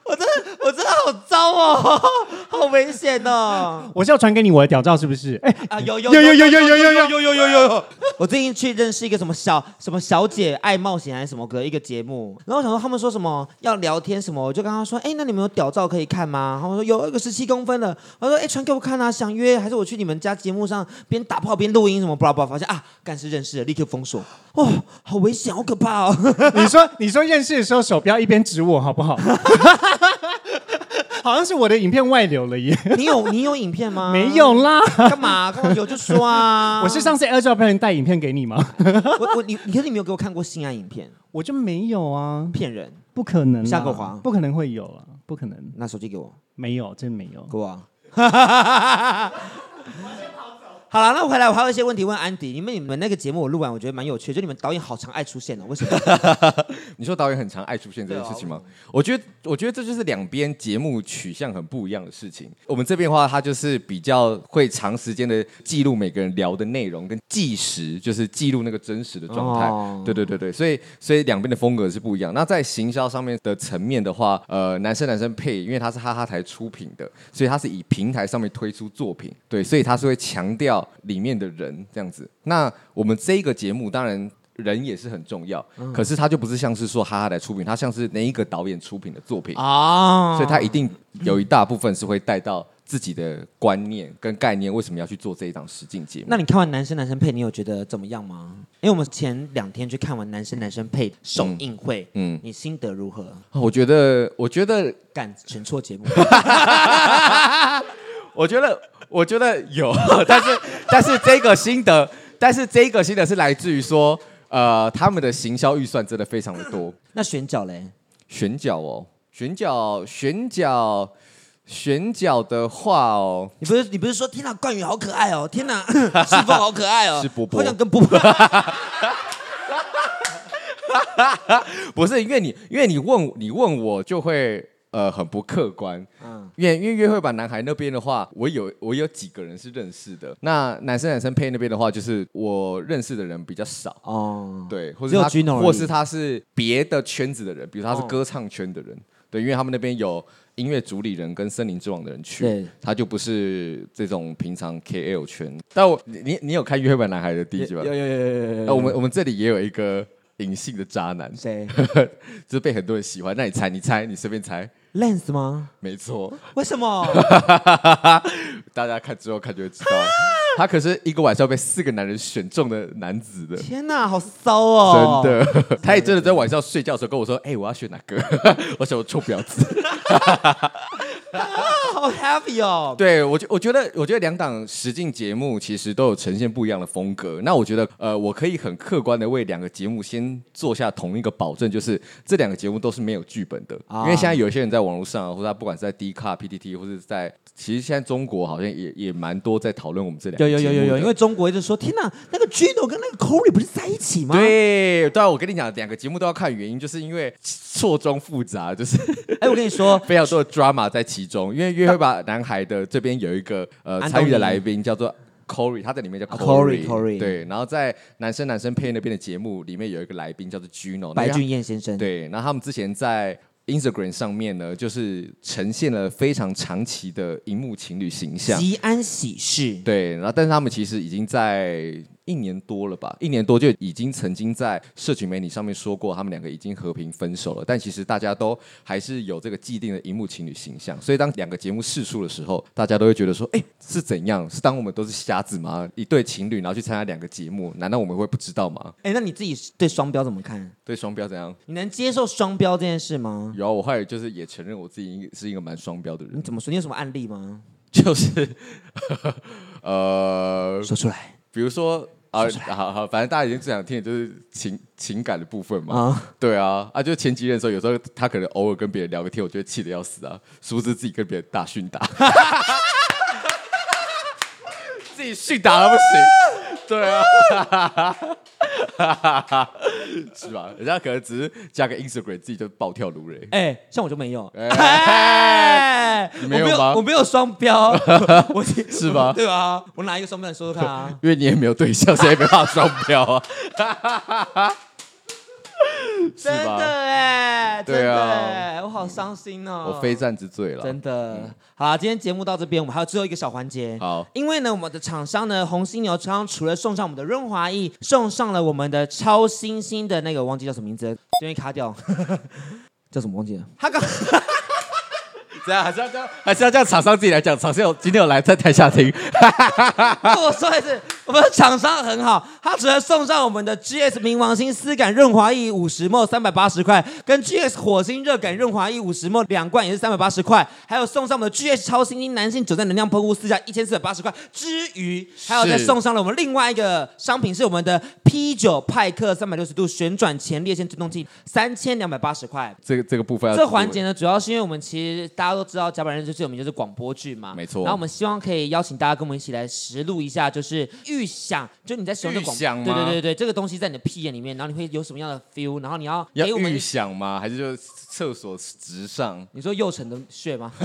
我真的我真的好糟哦，好危险哦。我是要传给你我的屌照，是不是？哎啊，有有有有有有有有有有有有。我最近去认识一个什么小什么小姐爱冒险还是什么的一个节目，然后我想说他们说什么要聊天什么，我就。跟他说：“哎，那你们有屌照可以看吗？”他们说：“有一个十七公分的。”我说：“哎，传给我看啊，想约还是我去你们家节目上边打炮边录音什么？”巴拉巴拉，发现啊，干事认识了，立刻封锁。哇，好危险，好可怕哦！[LAUGHS] 你说，你说认识的时候手不要一边指我好不好？[LAUGHS] 好像是我的影片外流了耶。你有你有影片吗？没有啦。干嘛？干嘛有就说啊。[LAUGHS] 我是上次 AirDrop 被人带影片给你吗？我我你你可是你没有给我看过性爱影片？我就没有啊，骗人。不可能，下个滑，不可能会有啊，不可能。拿手机给我，没有，真没有。给我。[LAUGHS] 好了，那我回来，我还有一些问题问安迪。你们你们那个节目我录完，我觉得蛮有趣的。就你们导演好常爱出现哦，为什么？[LAUGHS] 你说导演很常爱出现这件事情吗？我觉得，我觉得这就是两边节目取向很不一样的事情。我们这边的话，他就是比较会长时间的记录每个人聊的内容，跟计时，就是记录那个真实的状态。哦、对对对对，所以所以两边的风格是不一样。那在行销上面的层面的话，呃，男生男生配，因为他是哈哈台出品的，所以他是以平台上面推出作品，对，所以他是会强调。里面的人这样子，那我们这个节目当然人也是很重要，嗯、可是他就不是像是说哈哈来出品，他像是哪一个导演出品的作品啊，所以他一定有一大部分是会带到自己的观念跟概念，为什么要去做这一档实境节目？那你看完男生男生配，你有觉得怎么样吗？因为我们前两天去看完男生男生配首映会，嗯，嗯你心得如何？我觉得，我觉得敢选错节目。[LAUGHS] [LAUGHS] 我觉得，我觉得有，但是，但是这个心得，但是这个心得是来自于说，呃，他们的行销预算真的非常的多。那选角嘞？选角哦，选角，选角，选角的话哦，你不是你不是说天哪，冠宇好可爱哦，天哪，[LAUGHS] 师傅好可爱哦，是波波，好想跟波波。[LAUGHS] 不是因为你，因为你问你问我就会。呃，很不客观。嗯，因为因为约会版男孩那边的话，我有我有几个人是认识的。那男生男生配那边的话，就是我认识的人比较少。哦，对，或者他，或是他是别的圈子的人，比如他是歌唱圈的人。哦、对，因为他们那边有音乐主理人跟森林之王的人去，对他就不是这种平常 KL 圈。但我你你有看约会版男孩的第一集吗？有有有有有有。那我们我们这里也有一个隐性的渣男，谁？[LAUGHS] 就是被很多人喜欢。那你猜，你猜，你随便猜。Lens 吗？没错。为什么？[LAUGHS] 大家看之后看就会知道，他可是一个晚上被四个男人选中的男子的。天哪，好骚哦！真的，[LAUGHS] 他也真的在晚上睡觉的时候跟我说：“哎，我要选哪个？”我想我臭婊子。[LAUGHS] 好 happy 哦！对我觉我觉得我觉得两档实境节目其实都有呈现不一样的风格。那我觉得呃，我可以很客观的为两个节目先做下同一个保证，就是这两个节目都是没有剧本的。啊、因为现在有些人在网络上，或者他不管是在 D 卡、PTT，或者在其实现在中国好像也也蛮多在讨论我们这两个。有有有有有，因为中国一直说天哪，那个 Gino 跟那个 Corey 不是在一起吗？对对啊，我跟你讲，两个节目都要看原因，就是因为错综复杂，就是哎，我跟你说，[LAUGHS] 非常多的 drama 在其中，因为约会吧男孩的这边有一个呃参与的来宾叫做 Corey，他在里面叫 Corey，Corey，、啊、对，然后在男生男生配那边的节目里面有一个来宾叫做 Gino，白俊彦先生，对，然后他们之前在 Instagram 上面呢，就是呈现了非常长期的荧幕情侣形象，吉安喜事，对，然后但是他们其实已经在。一年多了吧，一年多就已经曾经在社群媒体上面说过，他们两个已经和平分手了。但其实大家都还是有这个既定的荧幕情侣形象，所以当两个节目试出的时候，大家都会觉得说，哎，是怎样？是当我们都是瞎子吗？一对情侣然后去参加两个节目，难道我们会不知道吗？哎，那你自己对双标怎么看？对双标怎样？你能接受双标这件事吗？有啊，我后来就是也承认我自己是一个蛮双标的人。你怎么说？你有什么案例吗？就是 [LAUGHS] 呃，说出来，比如说啊，好好，反正大家已经最想听的就是情情感的部分嘛。啊，对啊，啊，就前几任的时候，有时候他可能偶尔跟别人聊个天，我觉得气得要死啊，殊不知自己跟别人大训打，[LAUGHS] 自己训打都不行，对啊。是吧？人家可能只是加个 Instagram，自己就暴跳如雷。哎，像我就没有。哎，你没有吗？我没有双标，我是吧？对吧？我拿一个双标来说说看啊。因为你也没有对象，所以没办法双标啊。真的哎，对啊，我好伤心哦，我非战之罪了。真的，好啦，今天节目到这边，我们还有最后一个小环节。好，因为呢，我们的厂商呢，红犀牛刚除了送上我们的润滑液，送上了我们的超新星的那个，我忘记叫什么名字，这边卡掉，[LAUGHS] 叫什么忘记了？[LAUGHS] 他刚。这样还是要这样，还是要叫厂商自己来讲。厂商有今天有来在台下听。[LAUGHS] 我说的是，我们的厂商很好，他除了送上我们的 GS 冥王星丝感润滑液五十 ml 三百八十块，跟 GS 火星热感润滑液五十 ml 两罐也是三百八十块，还有送上我们的 GS 超新星男性久战能量喷雾四价一千四百八十块之余，还有再送上了我们另外一个商品是我们的 P9 派克三百六十度旋转前列腺振动器三千两百八十块。这个这个部分，这环节呢，主要是因为我们其实大家。都知道甲板日志最有名就是广播剧嘛，没错。然后我们希望可以邀请大家跟我们一起来实录一下，就是预想，就你在使用这广播，对对对对，这个东西在你的屁眼里面，然后你会有什么样的 feel？然后你要给我们预想吗？还是就厕所直上？你说右城的血吗？[LAUGHS]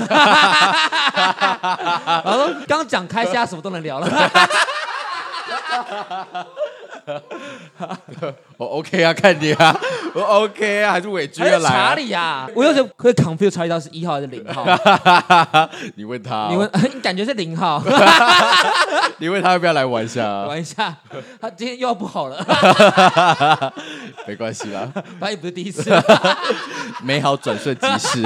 然后刚讲开虾，什么都能聊了。[LAUGHS] 我 OK 啊，看你啊，我 OK 啊，还是伟军要来？查理啊，我有时候会 confuse 查理到是一号还是零号？[LAUGHS] 你问他，你问，[LAUGHS] 你感觉是零号？你问他要不要来玩一下？玩一下，他今天又要不好了。没关系啦，反正也不是第一次，美好转瞬即逝。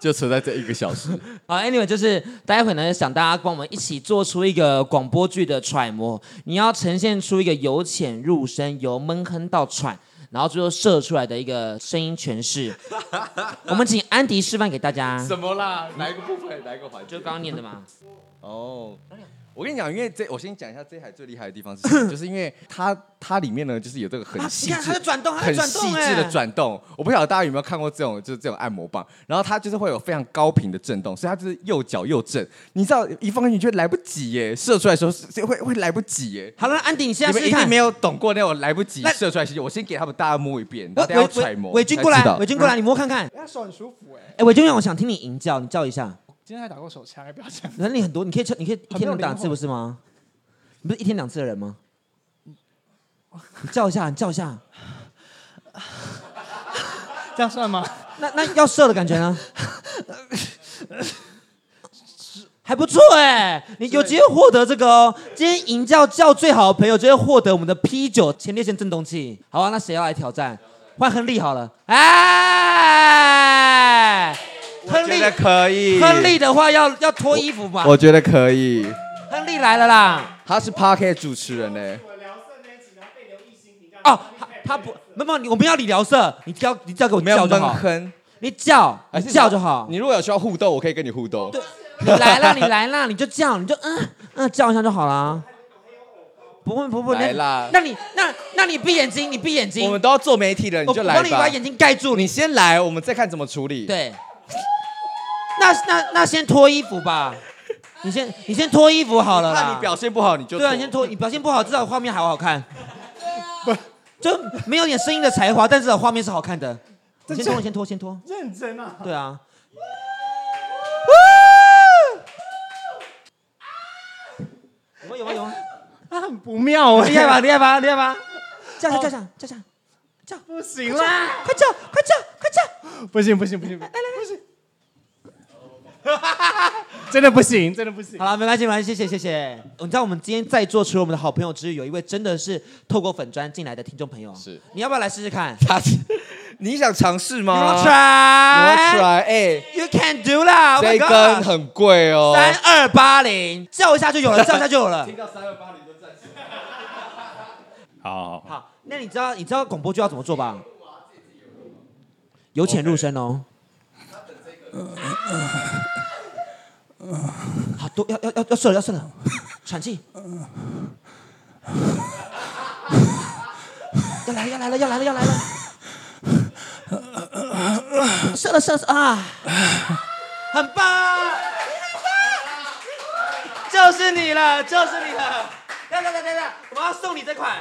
就存在这一个小时。[LAUGHS] 好，Anyway，就是待会呢，想大家跟我们一起做出一个广播剧的揣摩。你要呈现出一个由浅入深，由闷哼到喘，然后最后射出来的一个声音诠释。[LAUGHS] 我们请安迪示范给大家。什么啦？哪一个部分？哪一个环节？就刚刚念的嘛。哦。我跟你讲，因为这我先讲一下这台最厉害的地方是什么，[LAUGHS] 就是因为它它里面呢，就是有这个很细致、很细致的转动。我不晓得大家有没有看过这种，就是这种按摩棒，然后它就是会有非常高频的震动，所以它就是又搅又震。你知道一放进去就来不及耶，射出来的时候会会来不及耶。好了，安迪，你现在你们一定没有懂过那种来不及射出来的，我先给他们大家摸一遍，然后等下揣摩。伟军过来，伟军过来，你摸看看。哎，手很舒服哎。哎，伟军，我想听你吟叫，你叫一下。今天还打过手枪，不要讲。能力很多，你可以你可以一天能打字不是吗？你不是一天两次的人吗？你叫一下，你叫一下，这样算吗？那那要射的感觉呢？还不错哎，你有机会获得这个哦。今天吟叫叫最好的朋友就会获得我们的 P 九前列腺振动器。好啊，那谁要来挑战？换亨利好了。哎，亨利可以。亨利的话要要脱衣服吧？我觉得可以。亨利来了啦！他是 Podcast 主持人呢。哦，他他不，没有，我们要理聊色，你叫你叫给我叫就好。你叫，你叫就好。你如果有需要互动，我可以跟你互动。[LAUGHS] 对，你来了，你来了，你就叫，你就嗯嗯叫一下就好了。不会不会，来啦。那你那那你闭眼睛，你闭眼睛。我们都要做媒体的，你就来吧。帮你把眼睛盖住，你先来，我们再看怎么处理。对。[LAUGHS] 那那那先脱衣服吧。你先，你先脱衣服好了。那你表现不好，你就对啊，你先脱。你表现不好，至少画面还好看。不，就没有点声音的才华，但至少画面是好看的。你先脱，先脱，先脱。认真啊。对啊。有吗？有吗？有吗？他很不妙啊！厉害吧？厉害吧？厉害吧？叫叫叫叫叫叫叫！不行啦！快叫！快叫！不行不行不行！来来来，不行。[LAUGHS] 真的不行，真的不行。好了，没关系，没关系，谢谢，谢谢。你知道我们今天在座除了我们的好朋友之余，有一位真的是透过粉砖进来的听众朋友。是，你要不要来试试看？他，你想尝试吗？You try，You try，哎，You can do 啦。这一根很贵哦，三二八零，叫一下就有了，叫一下就有了。听到三二八零就站起来。好，好，那你知道你知道广播剧要怎么做吧？由浅入深哦。好多要要要要射了要射了，喘气。要来了要来了要来了要来了，射了射了啊！很棒，就是你了，就是你了。来来来来来，我要送你这款，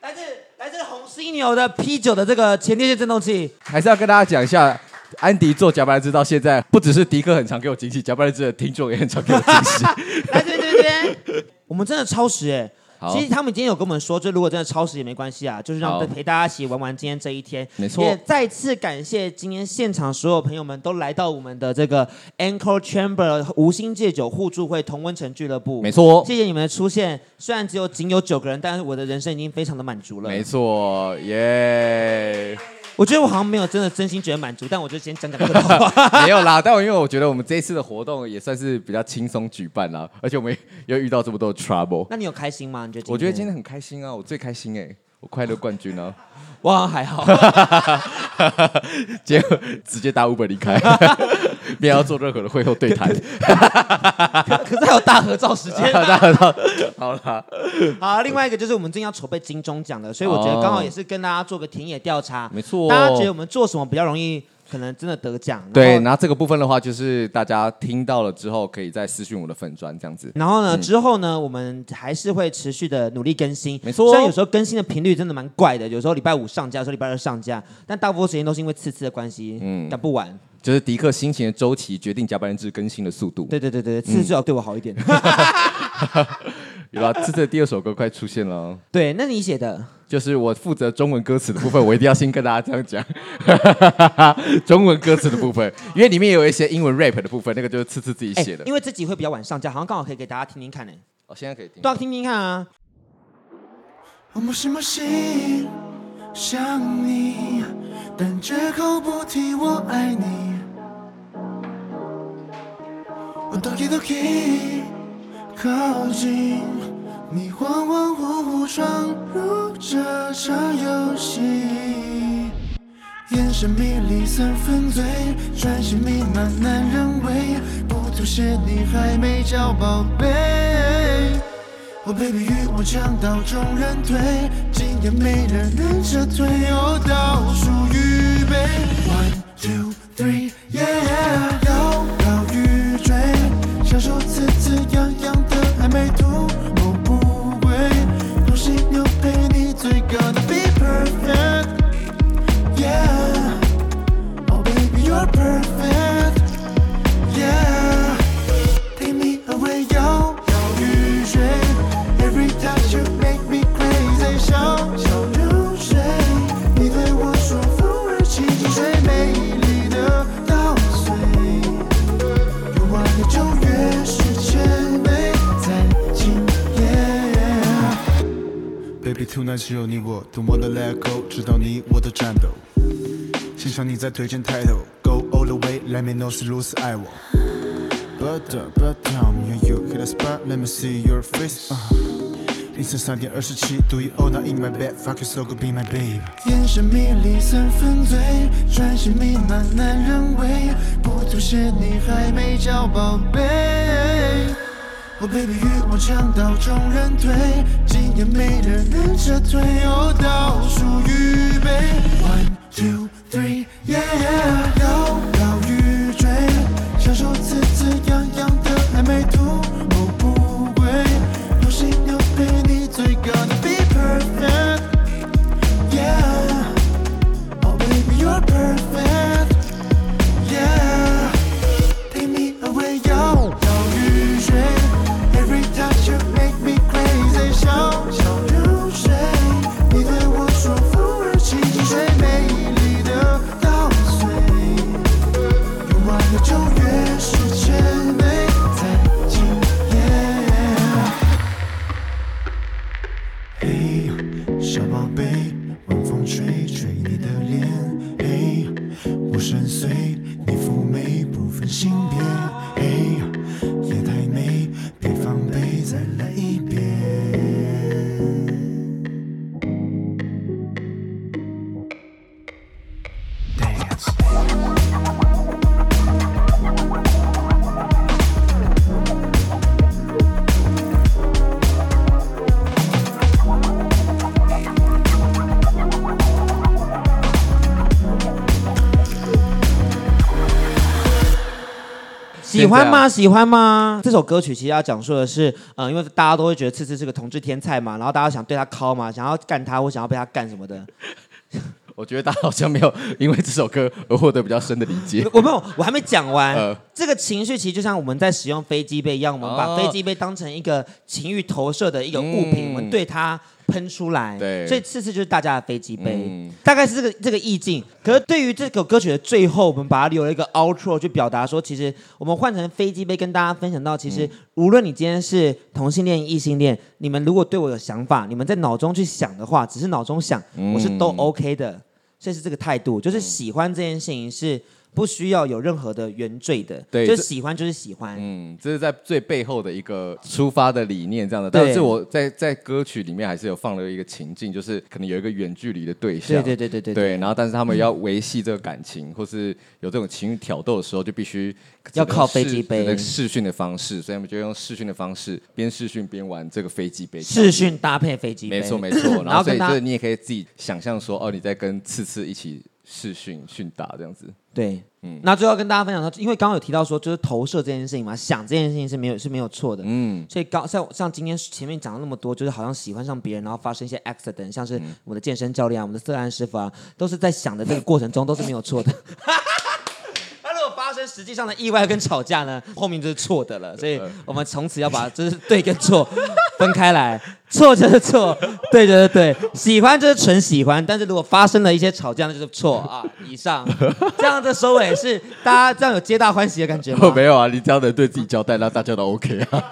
来自来自红犀牛的 P 九的这个前列腺振动器。还是要跟大家讲一下。安迪做假白兰芝到现在，不只是迪克很常给我惊喜，假白兰芝的听众也很常给我惊喜。[LAUGHS] 来这边这边这边，我们真的超时哎！其实他们今天有跟我们说，就如果真的超时也没关系啊，就是让我们陪大家一起玩玩今天这一天。没错。也再次感谢今天现场所有朋友们都来到我们的这个 a n c o r e Chamber 无心戒酒互助会同温层俱乐部。没错。谢谢你们的出现，虽然只有仅有九个人，但是我的人生已经非常的满足了。没错，耶、yeah。我觉得我好像没有真的真心觉得满足，但我就先讲讲这个话。[LAUGHS] 没有啦，但我因为我觉得我们这一次的活动也算是比较轻松举办啦，而且我们又遇到这么多 trouble。那你有开心吗？你觉得？我觉得今天很开心啊，我最开心哎、欸，我快乐冠军啊。哇，还好，[LAUGHS] 结果直接搭 Uber 离开，[LAUGHS] 没有要做任何的会后对谈。[LAUGHS] 可是还有大合照时间，大合照。好了，好，另外一个就是我们正要筹备金钟奖的，所以我觉得刚好也是跟大家做个田野调查。没错，大家觉得我们做什么比较容易？可能真的得奖，对。然后这个部分的话，就是大家听到了之后，可以再私讯我的粉砖这样子。然后呢，嗯、之后呢，我们还是会持续的努力更新。没错，虽然有时候更新的频率真的蛮怪的，有时候礼拜五上架，有时候礼拜二上架，但大部分时间都是因为次次的关系，嗯，赶不完。就是迪克心情的周期决定加班日志更新的速度。对对对对，次次最好对我好一点。[LAUGHS] 有啊，次次的第二首歌快出现了。对，那你写的？就是我负责中文歌词的部分，我一定要先跟大家这样讲。[LAUGHS] 中文歌词的部分，因为里面有一些英文 rap 的部分，那个就是次次自己写的、欸。因为这集会比较晚上架，好像刚好可以给大家听听看呢。哦，现在可以听。都要听听看啊。我不是不行，想你，但绝口不提我爱你。我都可以都可以靠近。你恍恍惚惚闯入这场游戏，眼神迷离三分醉，专心弥漫男人味，不妥协你还没叫宝贝。Oh baby，与我抢到众人堆，今夜没人能撤退，哦，倒数预备，One two three yeah，摇摇欲坠，享受此次痒痒的暧昧 together 度。突然只有你我，多么的 let go，直到你我的战斗。欣赏你在推荐抬头，Go all the way，Let me know 是如此爱我。But but tell me are you hit a spot，Let me see your face。凌晨三点二十七，Do you all not in my bed，Fuck you so good，Be my babe。眼神迷离三分醉，专心弥漫男人味，不凸显你还没叫宝贝。Oh baby，与我抢到众人堆，今夜没人能撤退，哦，倒数预备，One two three 喜欢吗？喜欢吗？这首歌曲其实要讲述的是，嗯、呃，因为大家都会觉得次次是个同志天菜嘛，然后大家想对他靠嘛，想要干他或想要被他干什么的。[LAUGHS] 我觉得大家好像没有因为这首歌而获得比较深的理解。[LAUGHS] 我没有，我还没讲完。呃、这个情绪其实就像我们在使用飞机杯一样，我们把飞机杯当成一个情欲投射的一个物品，嗯、我们对它。喷出来，对，所以次次就是大家的飞机杯，嗯、大概是这个这个意境。可是对于这首歌曲的最后，我们把它留了一个 outro，去表达说，其实我们换成飞机杯跟大家分享到，其实无论你今天是同性恋、异性恋，你们如果对我有想法，你们在脑中去想的话，只是脑中想，我是都 OK 的。所以是这个态度，就是喜欢这件事情是。不需要有任何的原罪的，对，就是喜欢就是喜欢，嗯，这是在最背后的一个出发的理念这样的。但是我在在歌曲里面还是有放了一个情境，就是可能有一个远距离的对象，对对对对对，对，然后但是他们要维系这个感情，嗯、[LAUGHS] 或是有这种情绪挑逗的时候，就必须要靠飞机杯。试训的方式，所以他们就用试训的方式边试训边玩这个飞机杯，试训搭配飞机杯，没错没错，[LAUGHS] 然后所以就是你也可以自己想象说，哦，你在跟次次一起。视讯训打这样子，对，嗯，那最后跟大家分享到，因为刚刚有提到说，就是投射这件事情嘛，想这件事情是没有是没有错的，嗯，所以刚像像今天前面讲了那么多，就是好像喜欢上别人，然后发生一些 accident，像是我的健身教练啊，我们的色安师傅啊，都是在想的这个过程中都是没有错的。[LAUGHS] 实际上的意外跟吵架呢，[LAUGHS] 后面就是错的了，所以我们从此要把 [LAUGHS] 就是对跟错分开来，错就是错，对就是对，[LAUGHS] 喜欢就是纯喜欢，但是如果发生了一些吵架，那就是错啊。以上这样的收尾是大家这样有皆大欢喜的感觉吗？没有啊，你这样能对自己交代，那大家都 OK 啊。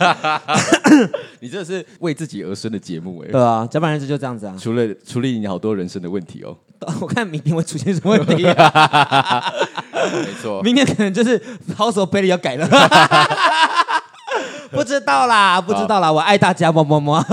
[LAUGHS] 你这是为自己而生的节目哎。对啊，甲板日志就这样子啊。除了处理你好多人生的问题哦。[LAUGHS] 我看明天会出现什么问题啊？[LAUGHS] 没错，明天可能就是好手背里要改了。不知道啦，不知道啦，我爱大家，么么么。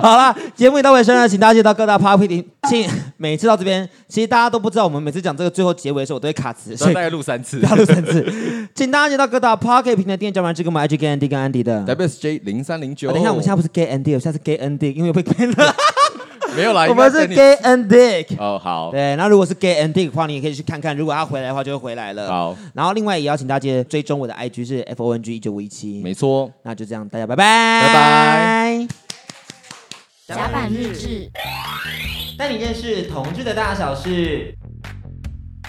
好了，节目已到尾声了，请大家接到各大 Podcast 平请每次到这边，其实大家都不知道，我们每次讲这个最后结尾的时候，我都会卡词，所 [LAUGHS] 以大概录三次，要录三次。[LAUGHS] 请大家接到各大 Podcast 平台订阅甲板日志跟我们 IG Gay Andy 跟 Andy 的 WSJ 零三零九。等一下，我们现在不是 Gay Andy，我现在是 Gay Andy，因为被跟了。没有啦，我们是 Gay and Dick。哦，好。对，那如果是 Gay and Dick 的话，你也可以去看看。如果他回来的话，就会回来了。好。然后另外也要请大家追踪我的 IG 是 F O N G 一九五一七。没错。那就这样，大家拜拜。拜拜。甲板日志，带你认识同志的大小事。